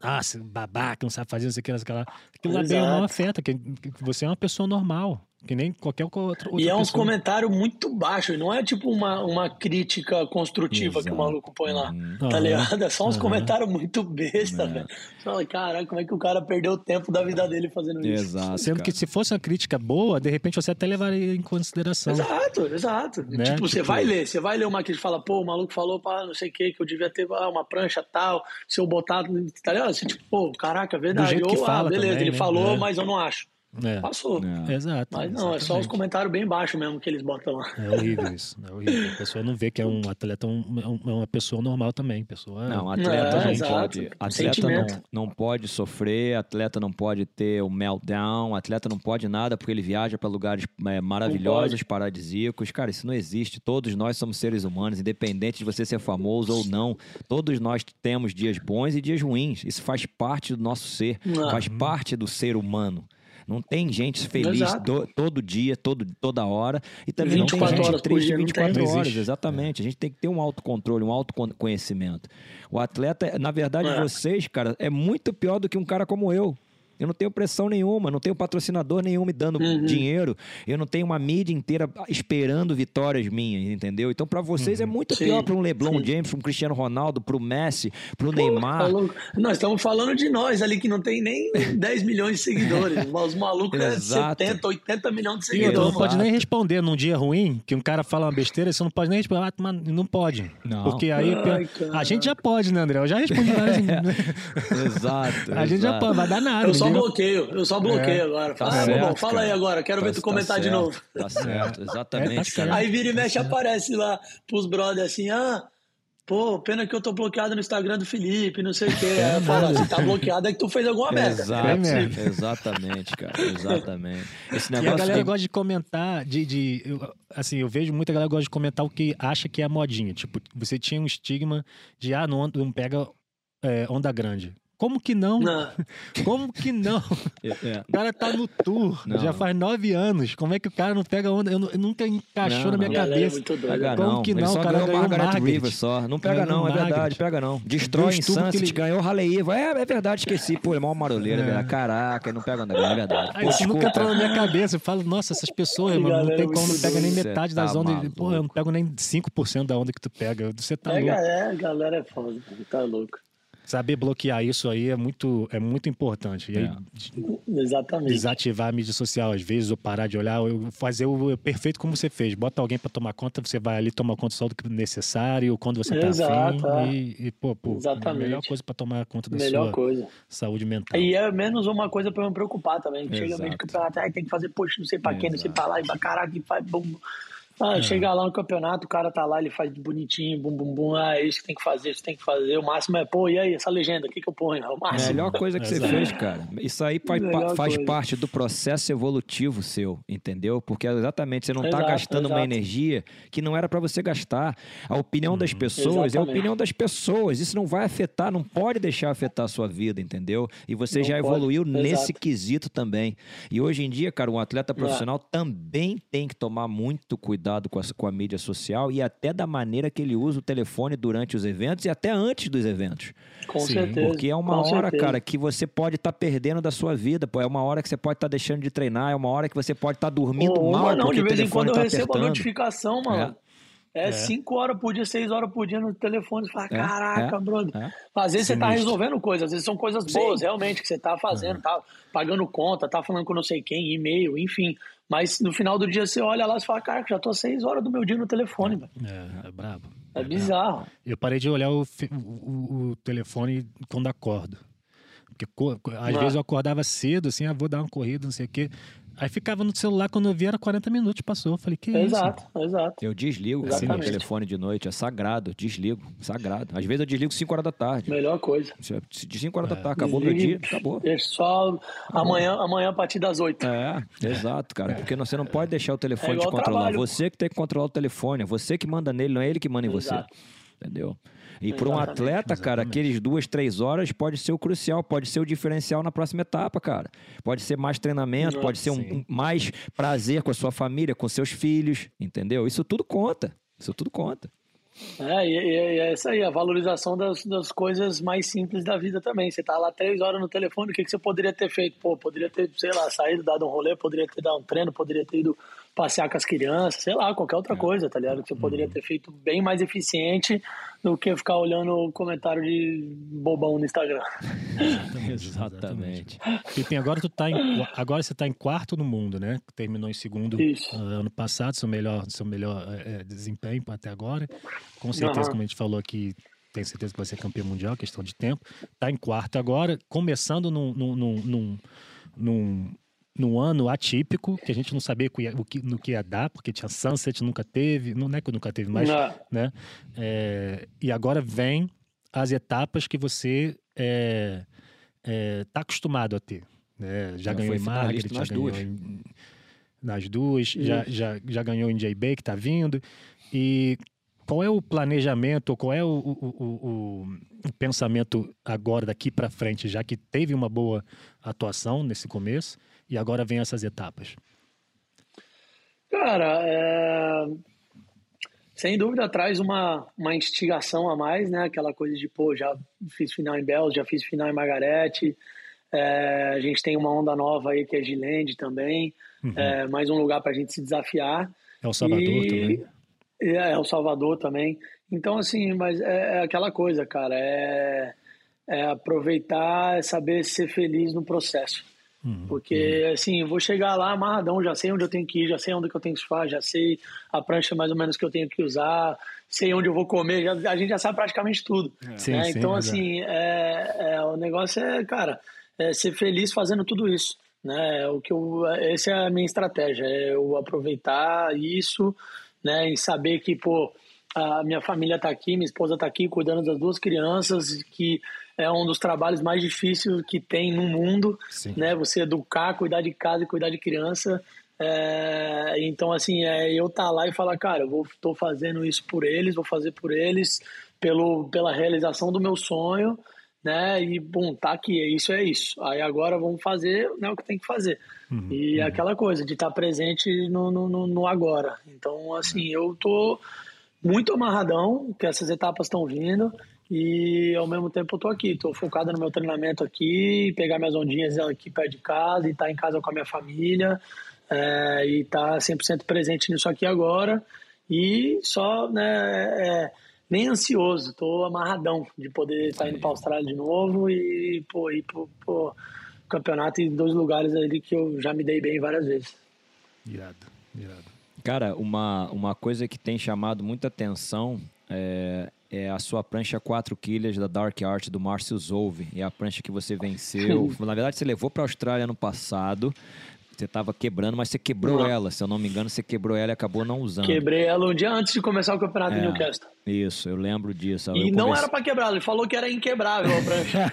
Ah, você babaca, não sabe fazer, não sei o que, não sei o que lá. Aquilo lá bem Exato. mal afeta, que você é uma pessoa normal, que nem qualquer outra, outra E é uns pessoa. comentários muito baixos, não é tipo uma, uma crítica construtiva que o Exato. maluco põe lá. Uhum. Tá ligado? É só uns Aham. comentários muito besta, É. velho. Você fala, caraca, como é que o cara perdeu o tempo da vida dele fazendo isso? Exato. Sendo que cara. se fosse uma crítica boa, de repente você até levaria em consideração. Exato, exato. Né? Tipo, você Tipo- vai ler, você vai ler uma crítica e fala, pô, o maluco falou, pá, não sei o que, que eu devia ter ah, uma prancha tal, se eu botar, tá ligado? Você, tipo, pô, caraca, verdade. jeito que Ou, fala ah, beleza, também, ele né? falou, É. mas eu não acho. É. Passou. É. Exato. Mas não, é só os exatamente. comentários bem baixos mesmo que eles botam lá. É horrível isso. É horrível. A pessoa não vê que é um atleta, um, é um- é uma pessoa normal também. Pessoa, Não, atleta É, não exato. pode. Atleta Sentimento. não, não pode sofrer, atleta não pode ter o meltdown, atleta não pode nada porque ele viaja para lugares é, maravilhosos, paradisíacos. Cara, isso não existe. Todos nós somos seres humanos, independente de você ser famoso ou não. Todos nós temos dias bons e dias ruins. Isso faz parte do nosso ser, Ah. faz parte do ser humano. Não tem gente feliz do- todo dia, todo, toda hora. E também não tem 24 gente horas triste dia, não 24 tem. Não horas, exatamente. A gente tem que ter um autocontrole, um autoconhecimento. O atleta, na verdade, É. vocês, cara, é muito pior do que um cara como eu. Eu não tenho pressão nenhuma, não tenho patrocinador nenhum me dando uhum. dinheiro, eu não tenho uma mídia inteira esperando vitórias minhas, entendeu? Então, para vocês é uhum. é muito sim, pior para um LeBron sim. James, para um Cristiano Ronaldo, para o Messi, para o Neymar. Tá nós estamos falando de nós ali que não tem nem [LAUGHS] 10 milhões de seguidores. Os malucos é 70, 80 milhões de seguidores. Tu não pode nem responder num dia ruim, que um cara fala uma besteira, você não pode nem responder. Ah, não pode. Não. Porque aí Ai, a gente já pode, né, André? Eu já respondi. Assim. [LAUGHS] exato. A gente já pode, vai dar nada. Eu só bloqueio, eu só bloqueio é, agora. Tá ah, certo, bom, fala aí agora, quero tá, ver tu tá comentar certo, de novo. Tá certo, exatamente, é, tá cara. Aí vira e mexe aparece lá pros brothers assim, ah, Pô, pena que eu tô bloqueado no Instagram do Felipe, não sei o quê. Aí eu falo, se tá bloqueado é que tu fez alguma merda. Exato, é exatamente, cara, exatamente. Esse negócio e a galera gosta de comentar, de, de eu, assim, eu vejo muita galera gosta de comentar o que acha que é modinha. Tipo, você tinha um estigma de, ah, não, não pega é, onda grande. Como que não? não. [LAUGHS] Como que não? É, é. O cara tá no tour, não. já faz nove anos. Como é que o cara não pega onda? Eu, eu nunca encaixou não, na minha cabeça. É pega Como não. que não? Ele só o cara ganhou, ganhou Margaret River só. Não pega não, é verdade, pega não. Destrói em Sunset, ele... ganhou Raleigh. É, é verdade, esqueci. Pô, é mó maroleiro, é. Caraca, não pega onda, é verdade. Pô, isso nunca entrou na minha cabeça. Eu falo, nossa, essas pessoas, mano, não tem como, não pega nem metade das tá ondas. Pô, eu não pego nem 5% da onda que tu pega. Você tá louco. É, galera é foda, tá louco. Saber bloquear isso aí é muito, é muito importante. E aí, é. Exatamente. Desativar a mídia social, às vezes, ou parar de olhar, fazer o perfeito como você fez. Bota alguém para tomar conta, você vai ali tomar conta só do que é necessário, quando você tá Exato, afim. É. E, e, pô, pô, Exatamente. melhor coisa para tomar conta da melhor sua coisa. saúde mental. E é menos uma coisa para me preocupar também. Chega meio que tem que fazer post, não sei para quem, não sei para lá, e pra caraca, e faz bum. Ah, é. chega lá no campeonato, o cara tá lá, ele faz bonitinho, bum, bum, bum. Ah, é isso que tem que fazer, isso que tem que fazer. O máximo é, pô, e aí, essa legenda, o que, que eu ponho? É o máximo. Melhor coisa que você fez, cara. Isso aí faz, faz parte do processo evolutivo seu, entendeu? Porque exatamente você não tá exato, tá gastando exato. uma energia que não era para você gastar. A opinião das uhum. pessoas exatamente. é a opinião das pessoas. Isso não vai afetar, não pode deixar afetar a sua vida, entendeu? E você não já pode. evoluiu nesse quesito também. E hoje em dia, cara, um atleta é. profissional é. também tem que tomar muito cuidado cuidado com a, com a mídia social e até da maneira que ele usa o telefone durante os eventos e até antes dos eventos. Com Sim, certeza. Porque é uma hora, certeza. cara, que você pode estar tá perdendo da sua vida, pô. É uma hora que você pode estar tá deixando de treinar, é uma hora que você pode estar tá dormindo Pô, mal. Não, de vez em quando tá eu recebo apertando. a notificação, mano. É. É, é, cinco horas por dia, seis horas por dia no telefone. Você fala, é, caraca, é, brother. É. Às vezes Sinistro. você tá resolvendo coisas, às vezes são coisas boas, Sim. realmente, que você tá fazendo, uhum. tá pagando conta, tá falando com não sei quem, e-mail, enfim. Mas no final do dia você olha lá e fala, cara, já tô seis horas do meu dia no telefone, velho. É, é brabo. É, é bizarro. Eu parei de olhar o, o, o telefone quando acordo. Porque às vezes eu acordava cedo, assim, ah, vou dar uma corrida, não sei o quê. Aí ficava no celular, quando eu vi era 40 minutos, passou. Eu falei, que exato, isso? Exato, Eu desligo assim, meu telefone de noite, é sagrado, desligo, sagrado. Às vezes eu desligo 5 horas da tarde. Melhor coisa. De 5 horas é. da tarde, acabou meu dia, acabou. Deixa só amanhã, amanhã a partir das 8. É, exato, cara. Porque você não pode deixar o telefone é te controlar. Trabalho. Você que tem que controlar o telefone, é você que manda nele, não é ele que manda em exato. você. Entendeu? E para um atleta, cara, Exatamente. aqueles duas, três horas pode ser o crucial, pode ser o diferencial na próxima etapa, cara. Pode ser mais treinamento, pode ser um, um, mais prazer com a sua família, com seus filhos, entendeu? Isso tudo conta. Isso tudo conta. É, e, e, é isso aí, a valorização das, das coisas mais simples da vida também. Você tá lá três horas no telefone, o que, que você poderia ter feito? Pô, poderia ter, sei lá, saído, dado um rolê, poderia ter dado um treino, poderia ter ido passear com as crianças, sei lá, qualquer outra é. coisa, tá ligado? Que você poderia uhum. ter feito bem mais eficiente do que ficar olhando o comentário de bobão no Instagram. [LAUGHS] Exatamente. E agora tu tá em, agora você tá em quarto no mundo, né? Terminou em segundo uh, ano passado, seu melhor, seu melhor é, desempenho até agora. Com certeza, uhum. como a gente falou aqui, tenho certeza que vai ser campeão mundial, questão de tempo. Tá em quarto agora, começando num, num, num, num num ano atípico, que a gente não sabia o que, no que ia dar, porque tinha Sunset, nunca teve, não é que nunca teve, mas. Não. Né? É, e agora vem as etapas que você está é, é, tá acostumado a ter. Né? Já, já ganhou em Margaret, já ganhou duas. Em, nas duas, já, já, já ganhou em JB, que está vindo. E qual é o planejamento, qual é o, o, o, o pensamento agora daqui para frente, já que teve uma boa atuação nesse começo? E agora vem essas etapas? Cara, é... sem dúvida traz uma, uma instigação a mais, né? Aquela coisa de, pô, já fiz final em Bells, já fiz final em Margarete, É, a gente tem uma onda nova aí que é Gilende também, uhum. é, mais um lugar para a gente se desafiar. É o Salvador e, também. É, é o Salvador também. Então, assim, mas é, é aquela coisa, cara, é, é aproveitar, é saber ser feliz no processo. Uhum, Porque, assim, eu vou chegar lá amarradão, já sei onde eu tenho que ir, já sei onde que eu tenho que surfar, já sei a prancha mais ou menos que eu tenho que usar, sei onde eu vou comer, já, a gente já sabe praticamente tudo. É. Sim, né? sim, então, assim, é, é, o negócio é, cara, é ser feliz fazendo tudo isso. Né? O que eu, essa é a minha estratégia, é eu aproveitar isso, né? E saber que, pô, a minha família está aqui, minha esposa está aqui cuidando das duas crianças, que é um dos trabalhos mais difíceis que tem no mundo, Sim. né? Você educar, cuidar de casa e cuidar de criança. É, então, assim, é eu estar tá lá e falar, cara, eu vou, tô fazendo isso por eles, vou fazer por eles, pelo, pela realização do meu sonho, né? E, bom, tá aqui, é isso é isso. Aí agora vamos fazer né, o que tem que fazer. Uhum, e uhum. aquela coisa de estar tá presente no, no, no, agora. Então, assim, eu tô muito amarradão, que essas etapas estão vindo e ao mesmo tempo eu tô aqui, tô focado no meu treinamento aqui, pegar minhas ondinhas aqui perto de casa e estar tá em casa com a minha família é, e estar tá 100% presente nisso aqui agora e só, né, é, nem ansioso, tô amarradão de poder estar tá indo para a Austrália de novo e pô, ir pro, pro campeonato em dois lugares ali que eu já me dei bem várias vezes. Irado, irado. Cara, uma, uma coisa que tem chamado muita atenção é, é a sua prancha 4 quilhas da Dark Art do Márcio Zouve. É a prancha que você venceu. [LAUGHS] Na verdade, você levou para a Austrália no passado. Você estava quebrando, mas você quebrou não. ela. Se eu não me engano, você quebrou ela e acabou não usando. Quebrei ela um dia antes de começar o campeonato é, em Newcastle. Isso, eu lembro disso. E eu não converse... era para quebrar, ele falou que era inquebrável a prancha.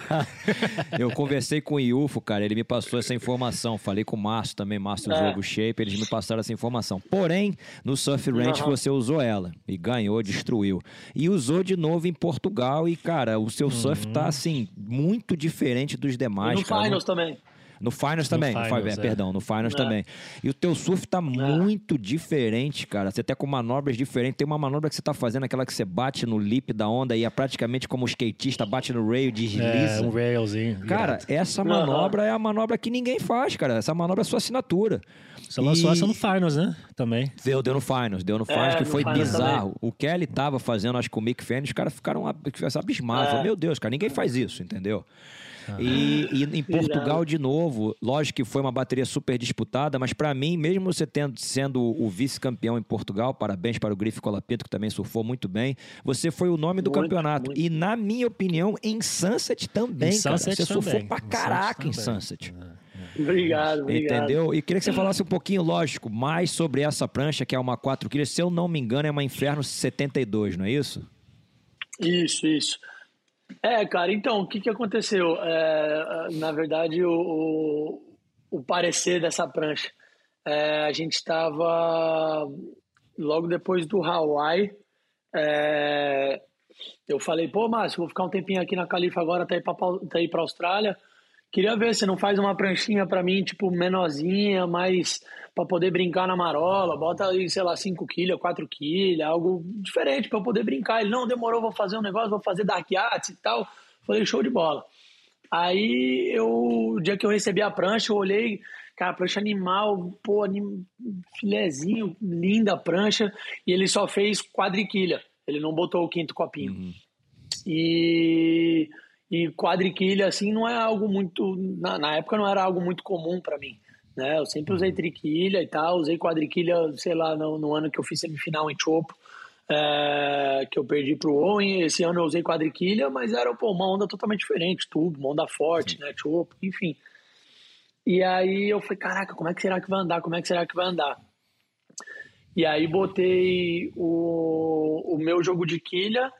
[LAUGHS] eu conversei com o Iufo, cara, ele me passou essa informação. Falei com o Márcio também, Márcio é. Jogo Shape, eles me passaram essa informação. Porém, no Surf Ranch uhum. você usou ela e ganhou, destruiu. E usou de novo em Portugal e, cara, o seu uhum. surf tá, assim, muito diferente dos demais. E no cara. Finals também. No Finals também, no finals, é. perdão, no Finals é. também. E o teu surf tá é. muito diferente, cara. Você até com manobras diferentes. Tem uma manobra que você tá fazendo, aquela que você bate no lip da onda e é praticamente como o skatista bate no rail, desliza. É, um railzinho. Cara, essa manobra uhum. é a manobra que ninguém faz, cara. Essa manobra é sua assinatura. Você e... lançou essa no Finals, né? Também. Deu, deu no Finals, deu no Finals, é, que foi bizarro. Também. O Kelly tava fazendo, acho que o Mick Fanning, os caras ficaram abismados. É. Meu Deus, cara, ninguém faz isso, entendeu? E, e, em Portugal, de novo, lógico que foi uma bateria super disputada, mas para mim, mesmo você tendo, sendo o vice-campeão em Portugal, parabéns para o Grife Colapinto, que também surfou muito bem, você foi o nome do muito, campeonato. Muito. E, na minha opinião, em Sunset também, em cara. Sunset você também. surfou pra caraca em Sunset. É, é. Obrigado, obrigado. Entendeu? E queria que você falasse um pouquinho, lógico, mais sobre essa prancha, que é uma 4 quilos. Se eu não me engano, é uma Inferno 72, não é isso? Isso, isso. É, cara, então, o que, que aconteceu? É, na verdade, o, o, o, parecer dessa prancha. É, a gente estava logo depois do Hawaii. É, eu falei, pô, Márcio, vou ficar um tempinho aqui na Califa agora até ir para para Austrália. Queria ver se não faz uma pranchinha para mim, tipo, menorzinha, mais para poder brincar na marola, bota aí, sei lá, 5 quilos, 4 quilos, algo diferente para eu poder brincar. Ele, não, demorou, vou fazer um negócio, vou fazer dark arts e tal. Falei, show de bola. Aí, eu, o dia que eu recebi a prancha, eu olhei, cara, prancha animal, pô, anim, filezinho, linda a prancha, e ele só fez quadriquilha, ele não botou o quinto copinho. Uhum. E, e quadriquilha, assim, não é algo muito, na, na época não era algo muito comum para mim. Né? Eu sempre usei triquilha e tal, usei quadriquilha, sei lá, no, no ano que eu fiz semifinal em Chopo, é, que eu perdi pro Owen. Esse ano eu usei quadriquilha, mas era pô, uma onda totalmente diferente, tubo, uma onda forte, né? Chopo, enfim. E aí eu falei, caraca, como é que será que vai andar? Como é que será que vai andar? E aí botei o, o meu jogo de quilha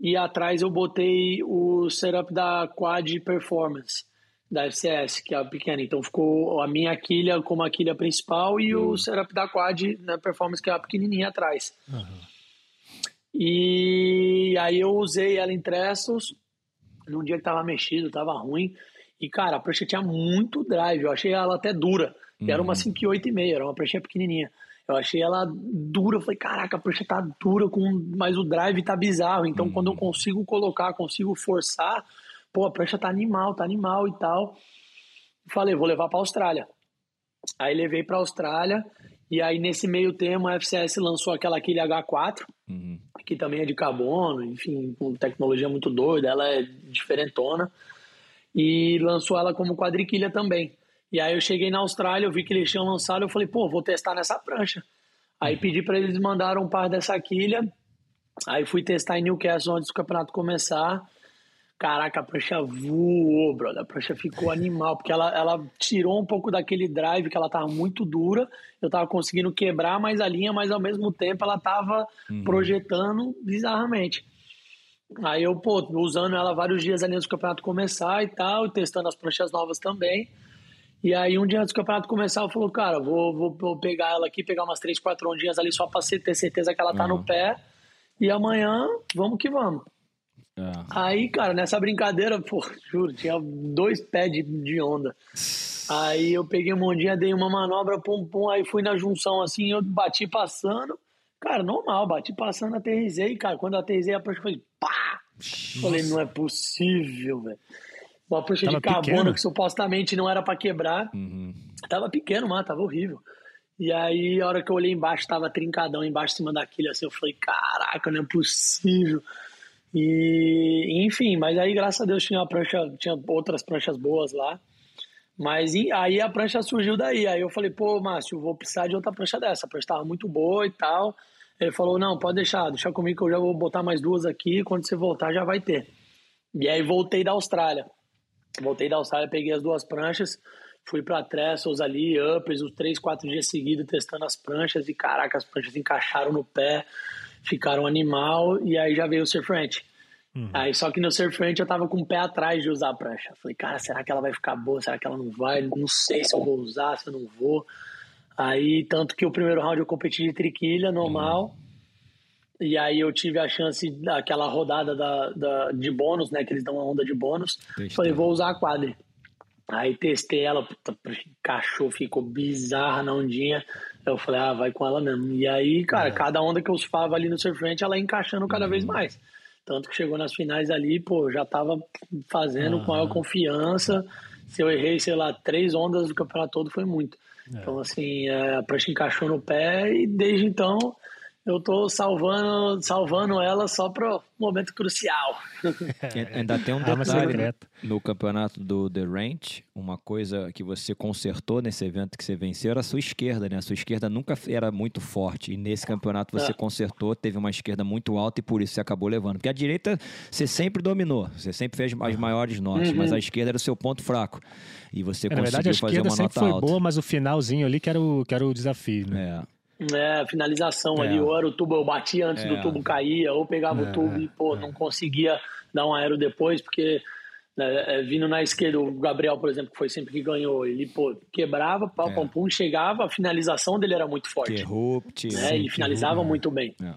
e atrás eu botei o setup da Quad Performance da FCS, que é a pequena. Então ficou a minha quilha como a quilha principal e uhum. o setup da quad na performance, que é a pequenininha atrás. Uhum. E aí eu usei ela em trestos num dia que tava mexido, tava ruim. E, cara, a prancha tinha muito drive. Eu achei ela até dura. Uhum. Era uma 5,8,5, era uma prancha pequenininha. Eu achei ela dura. Eu falei, caraca, a prancha tá dura, com... mas o drive tá bizarro. Então, uhum. quando eu consigo colocar, consigo forçar, pô, a prancha tá animal, tá animal e tal. Falei, vou levar para Austrália. Aí levei para Austrália e aí nesse meio termo a FCS lançou aquela quilha H4, uhum. que também é de carbono, enfim, com tecnologia muito doida, ela é diferentona. E lançou ela como quadriquilha também. E aí eu cheguei na Austrália, eu vi que eles tinham lançado, eu falei, pô, vou testar nessa prancha. Aí pedi para eles mandar um par dessa quilha. Aí fui testar em Newcastle antes do campeonato começar. Caraca, a prancha voou, brother. A prancha ficou animal, porque ela, ela tirou um pouco daquele drive que ela tava muito dura. Eu tava conseguindo quebrar mais a linha, mas ao mesmo tempo ela tava uhum. projetando bizarramente. Aí eu, pô, usando ela vários dias ali antes do campeonato começar e tal, testando as pranchas novas também. E aí, um dia antes do campeonato começar, eu falou, cara, vou, vou, vou, pegar ela aqui, pegar umas três, quatro ondinhas ali só pra ter certeza que ela tá uhum. no pé. E amanhã, vamos que vamos. É. Aí, cara, nessa brincadeira, pô, [LAUGHS] juro, tinha dois pés de, de onda. Aí eu peguei uma ondinha, dei uma manobra, pum, pum, aí fui na junção assim, eu bati passando. Cara, normal, bati passando, aterrisei, cara. Quando eu aterrisei, a prancha foi pá! Nossa. Falei, não é possível, velho. Uma prancha tava de carbono que supostamente não era para quebrar. Uhum. Tava pequeno, mano, tava horrível. E aí, a hora que eu olhei embaixo, tava trincadão embaixo, em cima daquilo, assim, eu falei, caraca, não é possível. E, enfim, mas aí, graças a Deus, tinha uma prancha, tinha outras pranchas boas lá. Mas aí a prancha surgiu daí. Aí eu falei, pô, Márcio, vou precisar de outra prancha dessa. A prancha tava muito boa e tal. Ele falou, não, pode deixar, deixa comigo que eu já vou botar mais duas aqui. Quando você voltar, já vai ter. E aí voltei da Austrália. Voltei da Austrália, peguei as duas pranchas, fui para Trestles ali, Uppers, os três, quatro dias seguidos testando as pranchas e caraca, as pranchas encaixaram no pé, ficaram animal e aí já veio o Surf Ranch. Uhum. Aí só que no Surf Ranch eu tava com o pé atrás de usar a prancha. Falei, cara, será que ela vai ficar boa? Será que ela não vai? Não sei se eu vou usar, se eu não vou. Aí, tanto que o primeiro round eu competi de triquilha normal. Uhum. E aí eu tive a chance, aquela rodada da, da, de bônus, né? Que eles dão uma onda de bônus. Falei, vou usar a quadra. Aí testei ela, puta, encaixou, ficou bizarra na ondinha. Eu falei, ah, vai com ela mesmo. E aí, cara, é. cada onda que eu surfava ali no surfrente, ela ia encaixando cada uhum. vez mais. Tanto que chegou nas finais ali, pô, já tava fazendo uhum. com maior confiança. Se eu errei, sei lá, três ondas do campeonato todo, foi muito. É. Então, assim, é, a prancha encaixou no pé e desde então eu tô salvando, salvando ela só para momento crucial. É, [LAUGHS] ainda tem um detalhe no campeonato do The Ranch, uma coisa que você consertou nesse evento que você venceu era a sua esquerda, né? A sua esquerda nunca era muito forte e nesse campeonato você é. consertou, teve uma esquerda muito alta e por isso você acabou levando. Porque a direita você sempre dominou, você sempre fez as maiores notas, uhum. mas a esquerda era o seu ponto fraco. E você é, conseguiu verdade, a fazer uma nota foi alta. boa, mas o finalzinho ali que era o, que era o desafio, né? É. É, finalização é. ali, ou era o tubo, eu batia antes é. do tubo caía, ou pegava é. o tubo e, pô, não conseguia dar um aero depois, porque né, é, vindo na esquerda, o Gabriel, por exemplo, que foi sempre que ganhou, ele, pô, quebrava, pau, é. pum, pum, chegava, a finalização dele era muito forte. Interrupt. Né? Ele finalizava muito bem. É.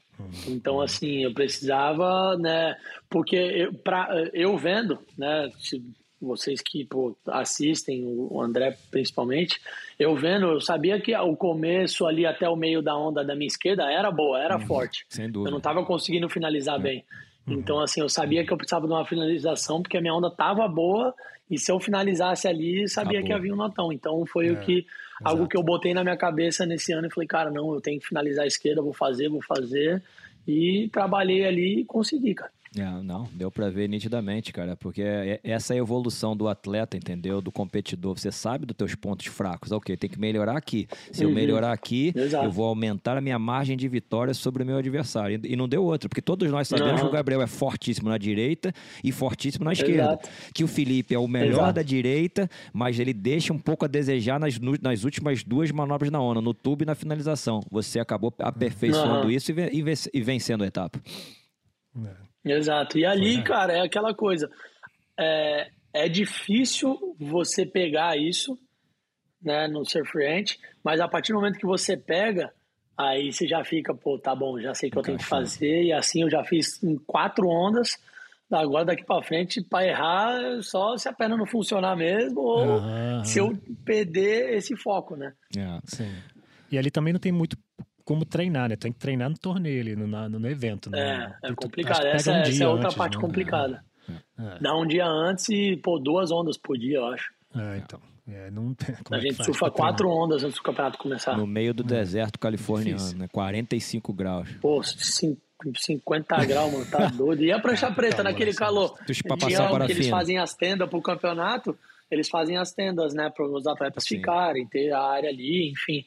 Então, assim, eu precisava, né, porque eu, pra, eu vendo, né, se vocês que pô, assistem, o André principalmente, eu vendo, eu sabia que o começo ali até o meio da onda da minha esquerda era boa, era uhum, forte. Sem dúvida. Eu não estava conseguindo finalizar é. bem. Uhum. Então, assim, eu sabia que eu precisava de uma finalização, porque a minha onda estava boa, e se eu finalizasse ali, sabia Acabou. que havia um notão. Então, foi é, o que algo que eu botei na minha cabeça nesse ano e falei, cara, não, eu tenho que finalizar a esquerda, vou fazer, vou fazer. E trabalhei ali e consegui, cara. É, não, deu para ver nitidamente, cara, porque é, é essa é a evolução do atleta, entendeu? Do competidor. Você sabe dos teus pontos fracos. Ok, tem que melhorar aqui. Se uhum. eu melhorar aqui, Exato. eu vou aumentar a minha margem de vitória sobre o meu adversário. E não deu outra, porque todos nós sabemos uhum. que o Gabriel é fortíssimo na direita e fortíssimo na esquerda. Exato. Que o Felipe é o melhor Exato. da direita, mas ele deixa um pouco a desejar nas, nas últimas duas manobras na onda, no tubo e na finalização. Você acabou aperfeiçoando uhum. isso e, e vencendo a etapa. É. Exato. E ali, cara, é aquela coisa. É, é difícil você pegar isso né, no surfrente, mas a partir do momento que você pega, aí você já fica, pô, tá bom, já sei o que eu tenho que fazer, e assim eu já fiz em quatro ondas. Agora daqui para frente, para errar, só se a perna não funcionar mesmo ou uhum. se eu perder esse foco, né? É, sim. E ali também não tem muito como treinar, né? Tem que treinar no torneio ali, no, no, no evento, né? É, é complicado. Essa, um essa é outra antes, parte né? complicada. É. é. Dá um dia antes e, pô, duas ondas por dia, eu acho. É, então. É, não, [LAUGHS] a é gente surfa quatro ondas antes do campeonato começar. No meio do deserto californiano, Difícil. né? 45 graus. Pô, 50 graus, mano, tá doido. E a prancha [LAUGHS] preta naquele calor? Pra passar para que eles fazem as tendas pro campeonato, eles fazem as tendas, né, para os atletas Sim. ficarem, ter a área ali, enfim.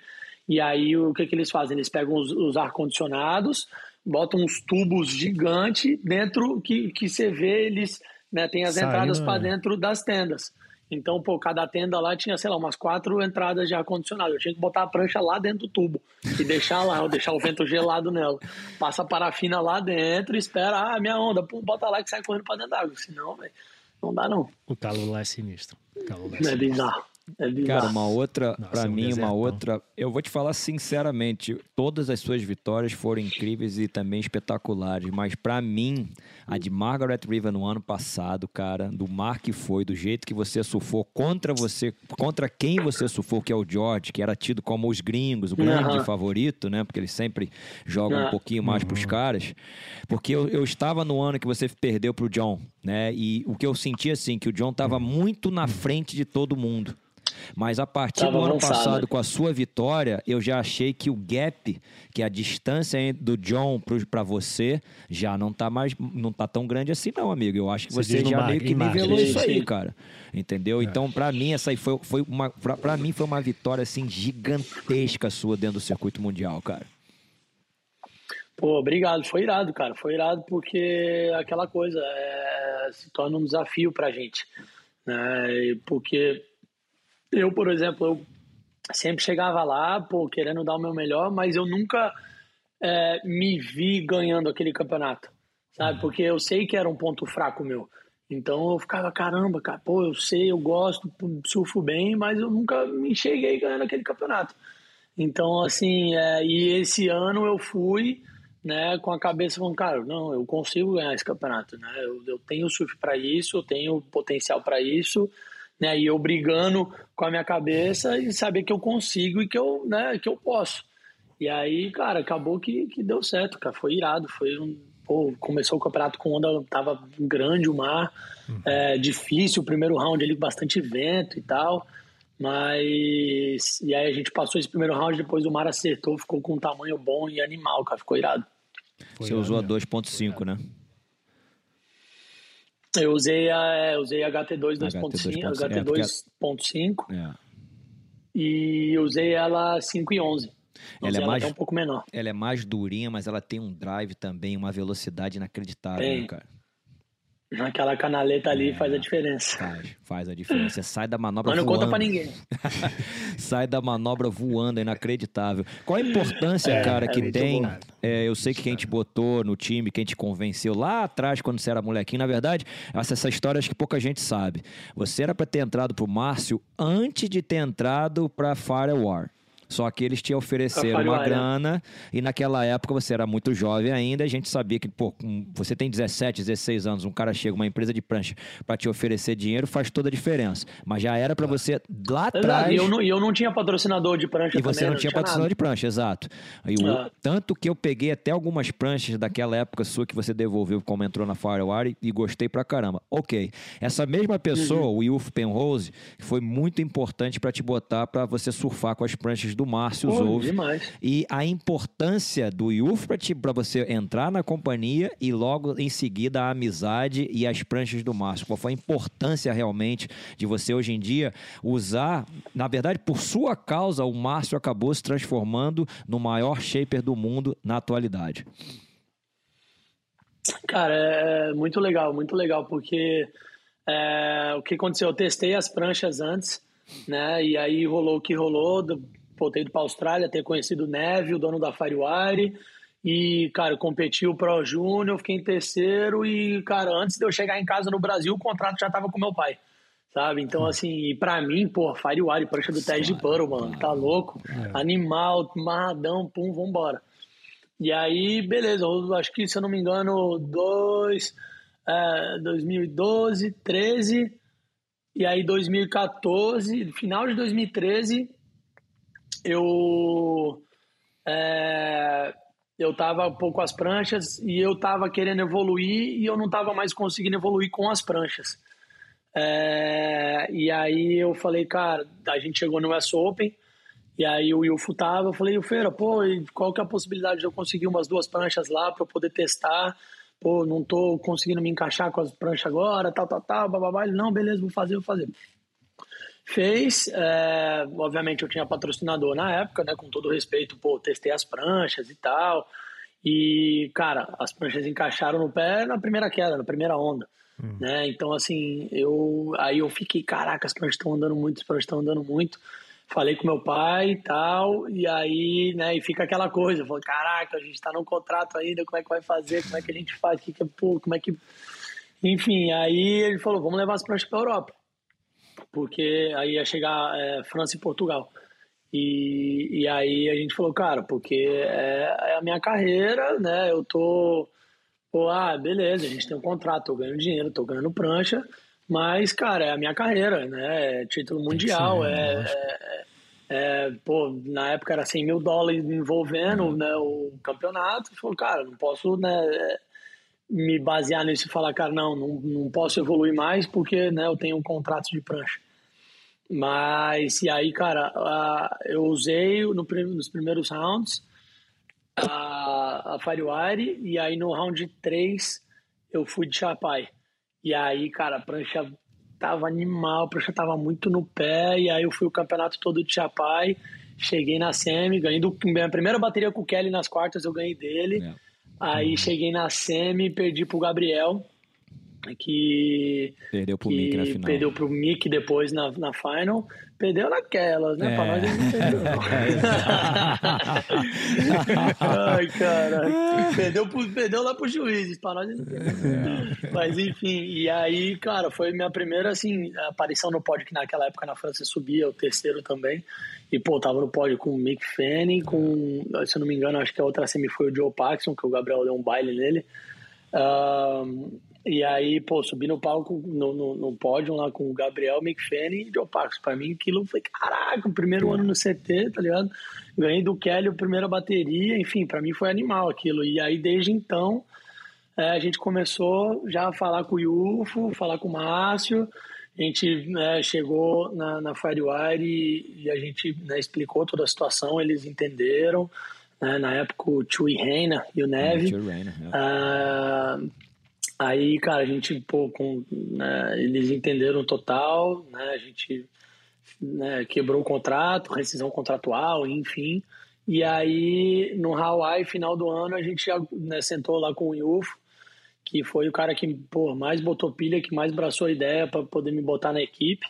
E aí o que, que eles fazem? Eles pegam os, os ar-condicionados, botam uns tubos gigantes dentro que, que você vê eles, né, tem as entradas para dentro das tendas. Então, pô, cada tenda lá tinha, sei lá, umas quatro entradas de ar-condicionado. Eu tinha que botar a prancha lá dentro do tubo e deixar lá, ou deixar o vento gelado nela. Passa a parafina lá dentro e espera, ah, minha onda, pum, bota lá que sai correndo pra dentro d'água. Senão, velho, não dá não. O calor lá é sinistro. O calor lá é, é bizarro. É Cara, uma outra, para mim, uma outra. Eu vou te falar sinceramente, todas as suas vitórias foram incríveis e também espetaculares, mas para mim, a de Margaret River no ano passado, cara, do mar que foi, do jeito que você surfou contra você, contra quem você surfou, que é o George, que era tido como os gringos, o grande uhum. favorito, né? Porque eles sempre jogam uhum. um pouquinho mais uhum. pros caras. Porque eu, eu estava no ano que você perdeu pro John, né? E o que eu senti assim, que o John tava muito na frente de todo mundo. Mas a partir Tava do ano avançado. passado, com a sua vitória, eu já achei que o gap, que a distância do John para você, já não tá mais, não tá tão grande assim, não, amigo. Eu acho que você, você já meio que nivelou isso aí, cara. Entendeu? É. Então, para mim, essa aí foi, foi uma. para mim, foi uma vitória assim gigantesca sua dentro do circuito mundial, cara. Pô, obrigado. Foi irado, cara. Foi irado porque aquela coisa é, se torna um desafio pra gente. Né? Porque eu, por exemplo, eu sempre chegava lá, pô, querendo dar o meu melhor, mas eu nunca é, me vi ganhando aquele campeonato, sabe? Uhum. Porque eu sei que era um ponto fraco meu. Então eu ficava, caramba, cara, pô, eu sei, eu gosto, surfo bem, mas eu nunca me cheguei ganhando aquele campeonato. Então, assim, é, e esse ano eu fui, né, com a cabeça falando, cara, não, eu consigo ganhar esse campeonato, né? Eu, eu tenho surf para isso, eu tenho potencial para isso, né? E eu brigando com a minha cabeça e saber que eu consigo e que eu, né, que eu posso. E aí, cara, acabou que, que deu certo, cara. Foi irado, foi um. Pô, começou o campeonato com onda, tava grande o mar, uhum. é, difícil, o primeiro round ali, bastante vento e tal. Mas. E aí a gente passou esse primeiro round, depois o mar acertou, ficou com um tamanho bom e animal, cara. Ficou irado. Foi Você usou a 2.5, né? Eu usei a, é, usei a HT2 2.5, HT2.5 é, e usei ela 5 e 11. Ela é mais um pouco menor. Ela é mais durinha, mas ela tem um drive também, uma velocidade inacreditável, tem. cara. Naquela canaleta ali é, faz a diferença. Faz, faz a diferença. Você sai da manobra Mas não voando. conta pra ninguém. [LAUGHS] sai da manobra voando, é inacreditável. Qual a importância, é, cara, é que tem? É, eu sei que quem te botou no time, quem te convenceu lá atrás, quando você era molequinho, na verdade, essa, essa história acho que pouca gente sabe. Você era para ter entrado pro Márcio antes de ter entrado pra Firewar. Só que eles te ofereceram uma grana e naquela época você era muito jovem ainda, a gente sabia que, pô, você tem 17, 16 anos, um cara chega, uma empresa de prancha, para te oferecer dinheiro, faz toda a diferença. Mas já era para você lá atrás. E eu não, eu não tinha patrocinador de prancha E você também, não, tinha, tinha patrocinador nada. de prancha, exato. E o, ah. Tanto que eu peguei até algumas pranchas daquela época sua que você devolveu como entrou na Firewire e gostei pra caramba. Ok. Essa mesma pessoa, uhum. o Yuf Penrose, foi muito importante para te botar para você surfar com as pranchas do Márcio Zouve. Demais. E a importância do IUF para você entrar na companhia e logo em seguida a amizade e as pranchas do Márcio. Qual foi a importância realmente de você hoje em dia usar, na verdade, por sua causa, o Márcio acabou se transformando no maior shaper do mundo na atualidade. Cara, é muito legal, muito legal, porque é, o que aconteceu? Eu testei as pranchas antes, né? E aí rolou o que rolou pô, ter ido para a Austrália, ter conhecido o Neve, o dono da Firewire, e, cara, competi o Pro Júnior, fiquei em terceiro e, cara, antes de eu chegar em casa no Brasil, o contrato já tava com meu pai, sabe? Então, assim, para mim, pô, Firewire, prancha do Ted de Burrow, mano, tá louco? É. Animal, marradão, pum, vambora. E aí, beleza, eu acho que, se eu não me engano, dois, é, 2012, 13, e aí 2014, final de 2013, eu é, eu tava um pouco as pranchas e eu tava querendo evoluir e eu não tava mais conseguindo evoluir com as pranchas. É, e aí eu falei, cara, a gente chegou no US Open, e aí o Ilfo tava, eu falei, o Feira, pô, qual que é a possibilidade de eu conseguir umas duas pranchas lá para eu poder testar? Pô, não tô conseguindo me encaixar com as pranchas agora, tal, tal, tal, bababá. Ele, não, beleza, vou fazer, vou fazer. Fez, é, obviamente eu tinha patrocinador na época, né, com todo respeito, pô, testei as pranchas e tal, e, cara, as pranchas encaixaram no pé na primeira queda, na primeira onda. Hum. Né? Então, assim, eu aí eu fiquei, caraca, as pranchas estão andando muito, as pranchas estão andando muito falei com meu pai e tal, e aí, né, e fica aquela coisa, falei, caraca, a gente tá no contrato ainda, como é que vai fazer, como é que a gente faz, que que é, pô, como é que... Enfim, aí ele falou, vamos levar as pranchas pra Europa, porque aí ia chegar é, França e Portugal. E, e aí a gente falou, cara, porque é, é a minha carreira, né, eu tô... Pô, ah, beleza, a gente tem um contrato, tô ganhando dinheiro, tô ganhando prancha, mas, cara, é a minha carreira, né? É título mundial, ser, é, é, é, pô, na época era 100 mil dólares envolvendo né, o campeonato. Falou, cara, não posso né, me basear nisso e falar, cara, não, não, não posso evoluir mais porque né, eu tenho um contrato de prancha. Mas, e aí, cara, eu usei no, nos primeiros rounds a, a Firewire e aí no round 3 eu fui de Chapai. E aí, cara, a prancha tava animal, a prancha tava muito no pé, e aí eu fui o campeonato todo de Chapai, cheguei na semi, ganhei do, minha primeira bateria com o Kelly nas quartas, eu ganhei dele. É. Aí cheguei na semi, perdi pro Gabriel, que perdeu pro Mick na final. Perdeu pro Mick depois na, na final. Perdeu naquelas, né? É. Pra nós ele não perdeu. [LAUGHS] Ai, cara. Perdeu, pro, perdeu lá pros juízes, pra nós não perdeu. É. Mas enfim, e aí, cara, foi minha primeira assim, aparição no pódio, que naquela época na França subia, o terceiro também. E, pô, tava no pódio com o Mick Fanning, com, se eu não me engano, acho que a outra semi foi o Joe Paxson, que o Gabriel deu um baile nele. Um, e aí, pô, subi no palco, no, no, no pódio lá com o Gabriel McFadden e Joe Parks. Pra mim, aquilo foi, caraca, o primeiro ano no CT, tá ligado? Ganhei do Kelly a primeira bateria, enfim, para mim foi animal aquilo. E aí, desde então, é, a gente começou já a falar com o Yufo, falar com o Márcio. A gente né, chegou na, na Firewire e, e a gente né, explicou toda a situação, eles entenderam. Né, na época, o Chui Reina e o Neve. Reina, é. Aí, cara, a gente, pô, com, né, eles entenderam total, né, a gente né, quebrou o contrato, rescisão contratual, enfim. E aí, no Hawaii, final do ano, a gente né, sentou lá com o Yufo, que foi o cara que pô, mais botou pilha, que mais abraçou a ideia para poder me botar na equipe.